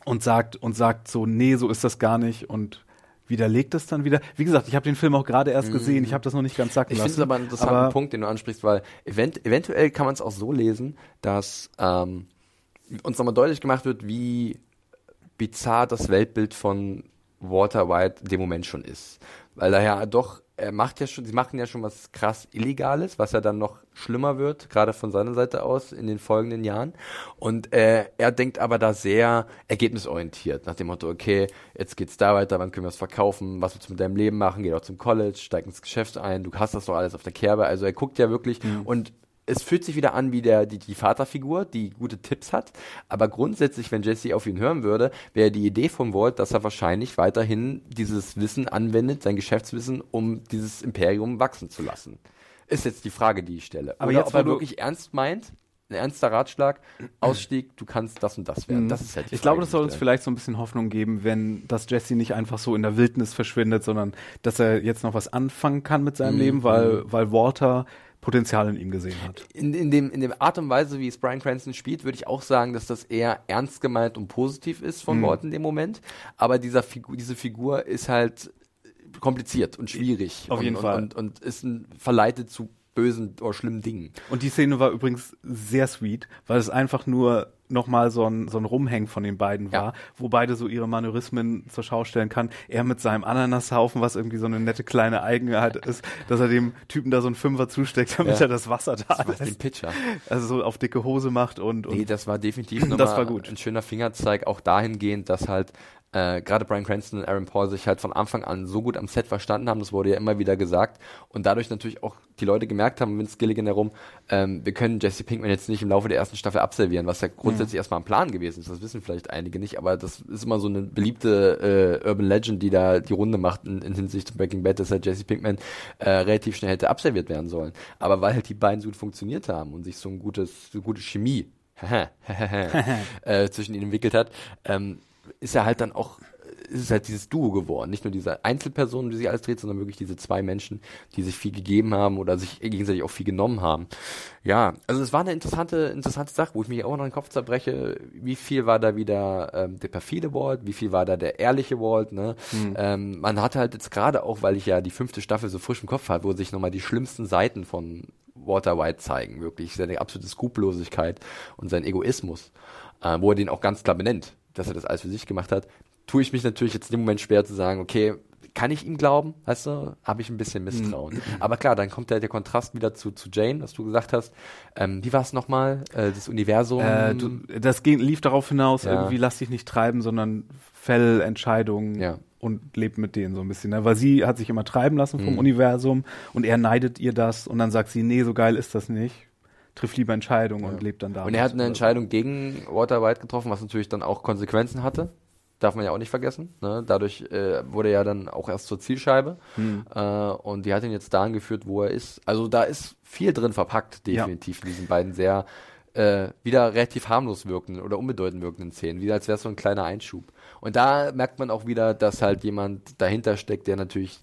und sagt und sagt so, nee, so ist das gar nicht und widerlegt das dann wieder. Wie gesagt, ich habe den Film auch gerade erst gesehen, ich habe das noch nicht ganz sacken Mhm. Ich finde es aber einen interessanten aber Punkt, den du ansprichst, weil event eventuell kann man es auch so lesen, dass ähm, uns nochmal deutlich gemacht wird, wie bizarr das Weltbild von Walter White dem Moment schon ist. Weil er ja doch, er macht ja schon, sie machen ja schon was krass Illegales, was ja dann noch schlimmer wird, gerade von seiner Seite aus in den folgenden Jahren. Und äh, er denkt aber da sehr ergebnisorientiert, nach dem Motto, okay, jetzt geht's da weiter, wann können wir es verkaufen, was willst du mit deinem Leben machen, geh doch zum College, steig ins Geschäft ein, du hast das doch alles auf der Kerbe. Also er guckt ja wirklich und es fühlt sich wieder an wie der, die, die Vaterfigur, die gute Tipps hat. Aber grundsätzlich, wenn Jesse auf ihn hören würde, wäre die Idee von Walt, dass er wahrscheinlich weiterhin dieses Wissen anwendet, sein Geschäftswissen, um dieses Imperium wachsen zu lassen. Ist jetzt die Frage, die ich stelle. Aber Oder jetzt, ob er wirklich ernst meint, ein ernster Ratschlag, Ausstieg, du kannst das und das werden. Das ist halt Mhm. ich glaube, Frage, das die soll uns vielleicht so ein bisschen Hoffnung geben, wenn dass Jesse nicht einfach so in der Wildnis verschwindet, sondern dass er jetzt noch was anfangen kann mit seinem Mhm. Leben, weil, weil Walter Potenzial in ihm gesehen hat. in, in, dem, in der Art und Weise, wie es Brian Cranston spielt, würde ich auch sagen, dass das eher ernst gemeint und positiv ist Mhm. von Walt in dem Moment. Aber dieser Figur, diese Figur ist halt kompliziert und schwierig. Auf und, jeden und, Fall. Und, und ist ein, verleitet zu bösen oder schlimmen Dingen. Und die Szene war übrigens sehr sweet, weil es einfach nur nochmal so ein, so ein Rumhängen von den beiden Ja. war, wo beide so ihre Manörismen zur Schau stellen kann. Er mit seinem Ananashaufen, was irgendwie so eine nette kleine Eigenheit ist, dass er dem Typen da so einen Fünfer zusteckt, damit Ja. er das Wasser da den lässt. Pitcher. Also so auf dicke Hose macht und, und Nee, das war definitiv Das nochmal war gut. ein schöner Fingerzeig, auch dahingehend, dass halt äh, gerade Brian Cranston und Aaron Paul sich halt von Anfang an so gut am Set verstanden haben, das wurde ja immer wieder gesagt und dadurch natürlich auch die Leute gemerkt haben, Vince Gilligan herum, ähm, wir können Jesse Pinkman jetzt nicht im Laufe der ersten Staffel absolvieren, was ja grundsätzlich erstmal ein Plan gewesen ist, das wissen vielleicht einige nicht, aber das ist immer so eine beliebte äh, Urban Legend, die da die Runde macht in, in Hinsicht zu Breaking Bad, dass halt Jesse Pinkman äh, relativ schnell hätte absolviert werden sollen, aber weil halt die beiden so gut funktioniert haben und sich so ein gutes, so gute Chemie äh, zwischen ihnen entwickelt hat, ähm, ist er halt dann auch, ist es halt dieses Duo geworden. Nicht nur diese Einzelpersonen, die sich alles dreht, sondern wirklich diese zwei Menschen, die sich viel gegeben haben oder sich gegenseitig auch viel genommen haben. Ja, also es war eine interessante, interessante Sache, wo ich mich auch noch den Kopf zerbreche, wie viel war da wieder ähm, der perfide Walt, wie viel war da der ehrliche Walt, ne? Ähm, man hatte halt jetzt gerade auch, weil ich ja die fünfte Staffel so frisch im Kopf habe, wo sich nochmal die schlimmsten Seiten von Walter White zeigen, wirklich seine absolute Skrupellosigkeit und sein Egoismus, äh, wo er den auch ganz klar benennt, dass er das alles für sich gemacht hat, tue ich mich natürlich jetzt in dem Moment schwer zu sagen, okay, kann ich ihm glauben, weißt du, habe ich ein bisschen Misstrauen. Aber klar, dann kommt der, der Kontrast wieder zu, zu Jane, was du gesagt hast. Ähm, wie war es nochmal? Äh, das Universum? äh, du, das ging, lief darauf hinaus, Ja. irgendwie lass dich nicht treiben, sondern fäll Entscheidungen Ja. und lebt mit denen so ein bisschen. Ne? Weil sie hat sich immer treiben lassen Mhm. vom Universum und er neidet ihr das und dann sagt sie, nee, so geil ist das nicht. Triff lieber Entscheidungen und lebt dann da. Und er hat eine Entscheidung gegen Walter White getroffen, was natürlich dann auch Konsequenzen hatte. Darf man ja auch nicht vergessen. Ne? Dadurch äh, wurde er ja dann auch erst zur Zielscheibe. Äh, und die hat ihn jetzt dahin geführt, wo er ist. Also da ist viel drin verpackt, Ja. definitiv, in diesen beiden sehr äh, wieder relativ harmlos wirkenden oder unbedeutend wirkenden Szenen. Wieder als wäre es so ein kleiner Einschub. Und da merkt man auch wieder, dass halt jemand dahinter steckt, der natürlich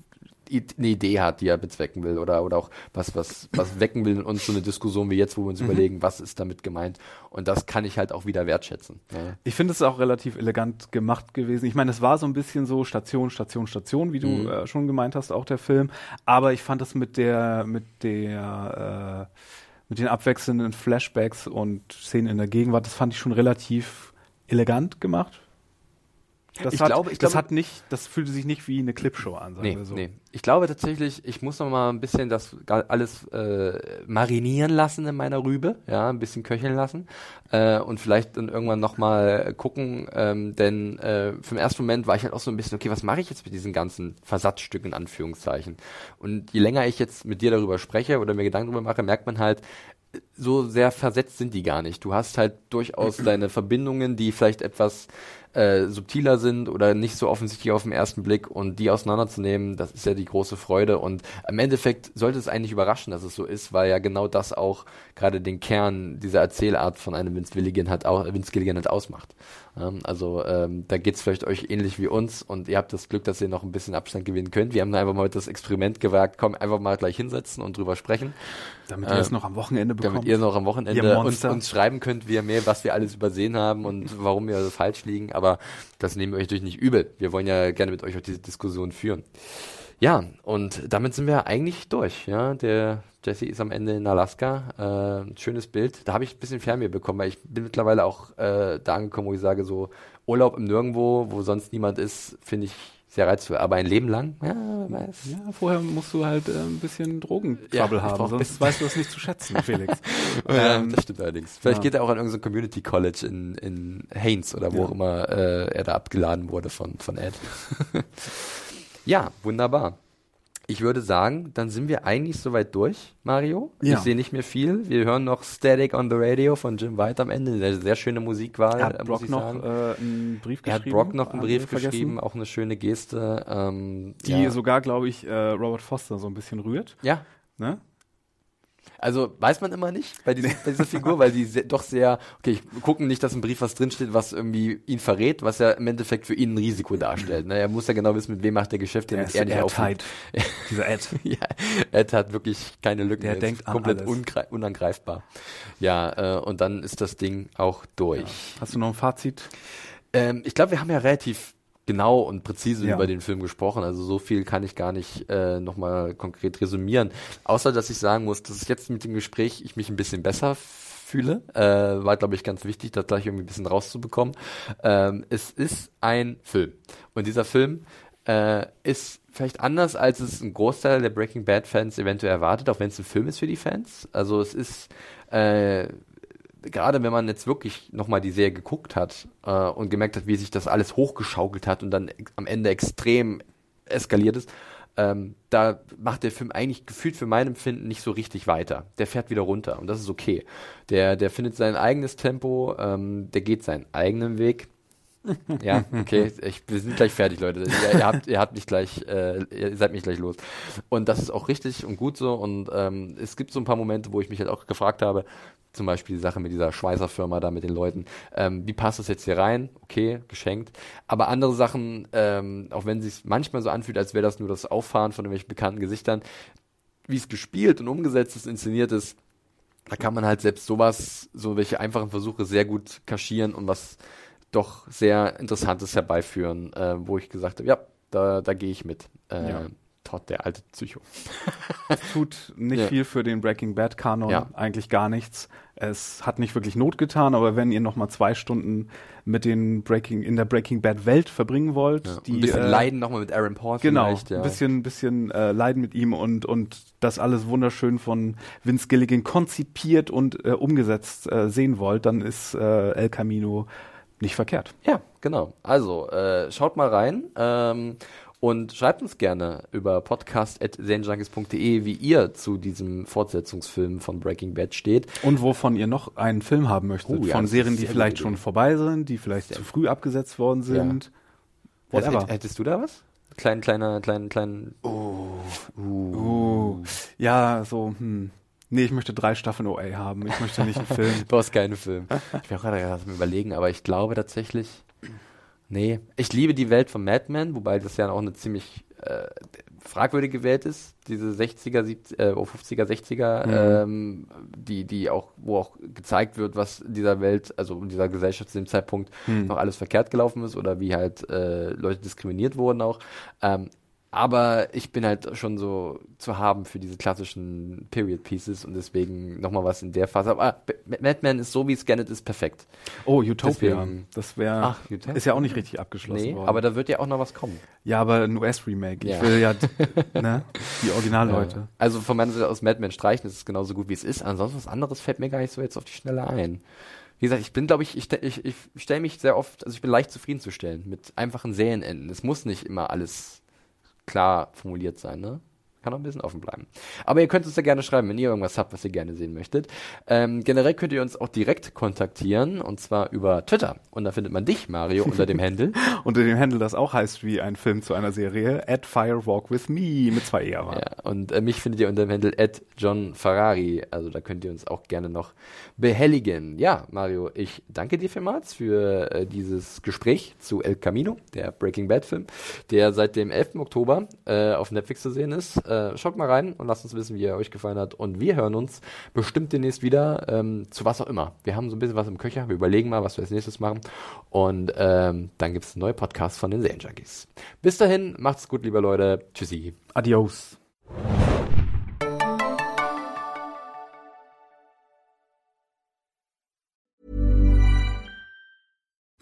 eine Idee hat, die er bezwecken will oder, oder auch was, was, was wecken will in uns so eine Diskussion wie jetzt, wo wir uns überlegen, was ist damit gemeint. Und das kann ich halt auch wieder wertschätzen. Ne? Ich finde es auch relativ elegant gemacht gewesen. Ich meine, es war so ein bisschen so Station, Station, Station, wie du Mhm. äh, schon gemeint hast, auch der Film. Aber ich fand das mit der, mit der, äh, mit den abwechselnden Flashbacks und Szenen in der Gegenwart, das fand ich schon relativ elegant gemacht. Das Ich hat, glaube- ich das glaube- hat nicht, das fühlte sich nicht wie eine Clipshow an, sagen Nee, wir so. nee. Ich glaube tatsächlich, ich muss noch mal ein bisschen das alles äh, marinieren lassen in meiner Rübe, ja, ein bisschen köcheln lassen äh, und vielleicht dann irgendwann noch mal gucken, ähm, denn äh, für den ersten Moment war ich halt auch so ein bisschen, okay, was mache ich jetzt mit diesen ganzen Versatzstücken in Anführungszeichen? Und je länger ich jetzt mit dir darüber spreche oder mir Gedanken darüber mache, merkt man halt, so sehr versetzt sind die gar nicht. Du hast halt durchaus deine Verbindungen, die vielleicht etwas äh, subtiler sind oder nicht so offensichtlich auf den ersten Blick und die auseinanderzunehmen, das ist ja die große Freude und im Endeffekt sollte es eigentlich überraschen, dass es so ist, weil ja genau das auch gerade den Kern dieser Erzählart von einem Vince Gilligan hat, auch, Vince Gilligan hat ausmacht. Ähm, also ähm, da geht's vielleicht euch ähnlich wie uns und ihr habt das Glück, dass ihr noch ein bisschen Abstand gewinnen könnt. Wir haben einfach mal das Experiment gewagt, komm, einfach mal gleich hinsetzen und drüber sprechen Damit ihr es noch am Wochenende bekommt. damit ihr noch am Wochenende uns, uns schreiben könnt, wie ihr mehr, was wir alles übersehen haben und warum wir falsch liegen. Aber das nehmen wir euch natürlich nicht übel. Wir wollen ja gerne mit euch auch diese Diskussion führen. Ja, und damit sind wir eigentlich durch. Ja, der Jesse ist am Ende in Alaska. Äh, schönes Bild. Da habe ich ein bisschen Fernweh bekommen, weil ich bin mittlerweile auch äh, da angekommen, wo ich sage, so Urlaub im Nirgendwo, wo sonst niemand ist, finde ich sehr reizvoll. Aber ein Leben lang, ja, wer weiß. Ja, vorher musst du halt äh, ein bisschen Ja, Drogentrouble ich haben, sonst weißt du das nicht zu schätzen, Felix. Ja, Ähm, das stimmt allerdings. Vielleicht ja. geht er auch an irgendein Community College in, in Haynes oder wo Ja. auch immer äh, er da abgeladen wurde von, von Ed. ja, wunderbar. Ich würde sagen, dann sind wir eigentlich soweit durch, Mario. Ja. Ich sehe nicht mehr viel. Wir hören noch Static on the Radio von Jim White am Ende. Eine sehr schöne Musikwahl, Er hat äh, Brock noch äh, einen Brief er hat geschrieben. Brock noch einen Brief vergessen, geschrieben, auch eine schöne Geste. Ähm, Die ja. sogar, glaube ich, äh, Robert Foster so ein bisschen rührt. ja, Ne? Also weiß man immer nicht bei, diesem, bei dieser Figur, weil die sehr, doch sehr, okay, ich gucke nicht, dass im Brief was drinsteht, was irgendwie ihn verrät, was ja im Endeffekt für ihn ein Risiko darstellt. Ne? Er muss ja genau wissen, mit wem macht er Geschäfte, Der damit er nicht auffliegt. Dieser Ed. ja, Ed hat wirklich keine Lücken. Der Er denkt komplett unangreifbar. Ja, äh, und dann ist das Ding auch durch. Hast du noch ein Fazit? Ähm, ich glaube, wir haben ja relativ genau und präzise Ja. über den Film gesprochen. Also so viel kann ich gar nicht äh, nochmal konkret resümieren. Außer, dass ich sagen muss, dass ich jetzt mit dem Gespräch ich mich ein bisschen besser fühle. Äh, war, glaube ich, ganz wichtig, das gleich irgendwie ein bisschen rauszubekommen. Ähm, es ist ein Film. Und dieser Film äh, ist vielleicht anders, als es ein Großteil der Breaking Bad Fans eventuell erwartet, auch wenn es ein Film ist für die Fans. Also es ist äh, gerade wenn man jetzt wirklich nochmal die Serie geguckt hat äh, und gemerkt hat, wie sich das alles hochgeschaukelt hat und dann am Ende extrem eskaliert ist, ähm, da macht der Film eigentlich gefühlt für mein Empfinden nicht so richtig weiter. Der fährt wieder runter und das ist okay. Der, der findet sein eigenes Tempo, ähm, der geht seinen eigenen Weg. Ja, okay, ich, wir sind gleich fertig, Leute. Ihr, ihr, habt, ihr habt mich gleich, äh, ihr seid mich gleich los. Und das ist auch richtig und gut so. Und ähm, es gibt so ein paar Momente, wo ich mich halt auch gefragt habe, zum Beispiel die Sache mit dieser Schweißerfirma da mit den Leuten, ähm, wie passt das jetzt hier rein? Okay, geschenkt. Aber andere Sachen, ähm, auch wenn es sich manchmal so anfühlt, als wäre das nur das Auffahren von irgendwelchen bekannten Gesichtern, wie es gespielt und umgesetzt ist, inszeniert ist, da kann man halt selbst sowas, so welche einfachen Versuche sehr gut kaschieren und was doch sehr Interessantes herbeiführen, äh, wo ich gesagt habe, ja, da, da gehe ich mit. Äh, Ja. Todd, der alte Psycho. Tut nicht Ja. viel für den Breaking Bad Kanon, Ja. eigentlich gar nichts. Es hat nicht wirklich Not getan, aber wenn ihr noch mal zwei Stunden mit den Breaking in der Breaking Bad Welt verbringen wollt, Ja. die ein bisschen äh, Leiden nochmal mit Aaron Paul Genau, ein bisschen, bisschen äh, Leiden mit ihm und, und das alles wunderschön von Vince Gilligan konzipiert und äh, umgesetzt äh, sehen wollt, dann ist äh, El Camino nicht verkehrt. Ja, genau. Also, äh, schaut mal rein ähm, und schreibt uns gerne über podcast.serienjunkies.de, wie ihr zu diesem Fortsetzungsfilm von Breaking Bad steht. Und wovon ihr noch einen Film haben möchtet, Oh ja, von Serien, die sehr vielleicht schon vorbei sind, die vielleicht zu früh abgesetzt worden sind. Whatever. Hätt- Hättest du da was? Klein, kleiner, kleinen, kleinen. Oh, ja, so, hm. Nee, ich möchte drei Staffeln OA haben. Ich möchte nicht einen Film. Du brauchst keinen Film. Ich bin auch gerade überlegen, aber ich glaube tatsächlich. Nee. Ich liebe die Welt von Mad Men, wobei das ja auch eine ziemlich äh, fragwürdige Welt ist. Diese 60er, 70, äh, oh, 50er, 60er, ähm, die, die auch, wo auch gezeigt wird, was in dieser Welt, also in dieser Gesellschaft zu dem Zeitpunkt noch alles verkehrt gelaufen ist oder wie halt äh, Leute diskriminiert wurden auch. Ähm, aber ich bin halt schon so zu haben für diese klassischen Period Pieces und deswegen nochmal was in der Phase. Aber B- Madman ist so, wie es Scannet ist, perfekt. Oh, Utopia. Deswegen- das wäre, ist ja auch nicht richtig abgeschlossen Nee, worden. aber da wird ja auch noch was kommen. ja, aber ein US-Remake. Ich Ja. will ja, ne, die Originalleute. Ja. Also von meiner Seite aus Madman streichen, ist genauso gut, wie es ist. Ansonsten was anderes fällt mir gar nicht so jetzt auf die Schnelle ein. Wie gesagt, ich bin, glaube ich, ich, ich, ich stelle mich sehr oft, also ich bin leicht zufriedenzustellen mit einfachen Serienenden. Es muss nicht immer alles klar formuliert sein, ne? Kann auch ein bisschen offen bleiben. Aber ihr könnt uns ja gerne schreiben, wenn ihr irgendwas habt, was ihr gerne sehen möchtet. Ähm, generell könnt ihr uns auch direkt kontaktieren, und zwar über Twitter. Und da findet man dich, Mario, unter dem Handle. Unter dem Handle, das auch heißt wie ein Film zu einer Serie, at Firewalk with Me mit zwei E. aber. Ja, und äh, mich findet ihr unter dem Handle at John Ferrari. Also da könnt ihr uns auch gerne noch behelligen. Ja, Mario, ich danke dir vielmals für äh, dieses Gespräch zu El Camino, der Breaking Bad Film, der seit dem 11. Oktober äh, auf Netflix zu sehen ist. Äh, schaut mal rein und lasst uns wissen, wie er euch gefallen hat. Und wir hören uns bestimmt demnächst wieder ähm, zu was auch immer. Wir haben so ein bisschen was im Köcher. Wir überlegen mal, was wir als nächstes machen. Und ähm, dann gibt es einen neuen Podcast von den Serienjunkies. Bis dahin, macht's gut, liebe Leute. Tschüssi. Adios.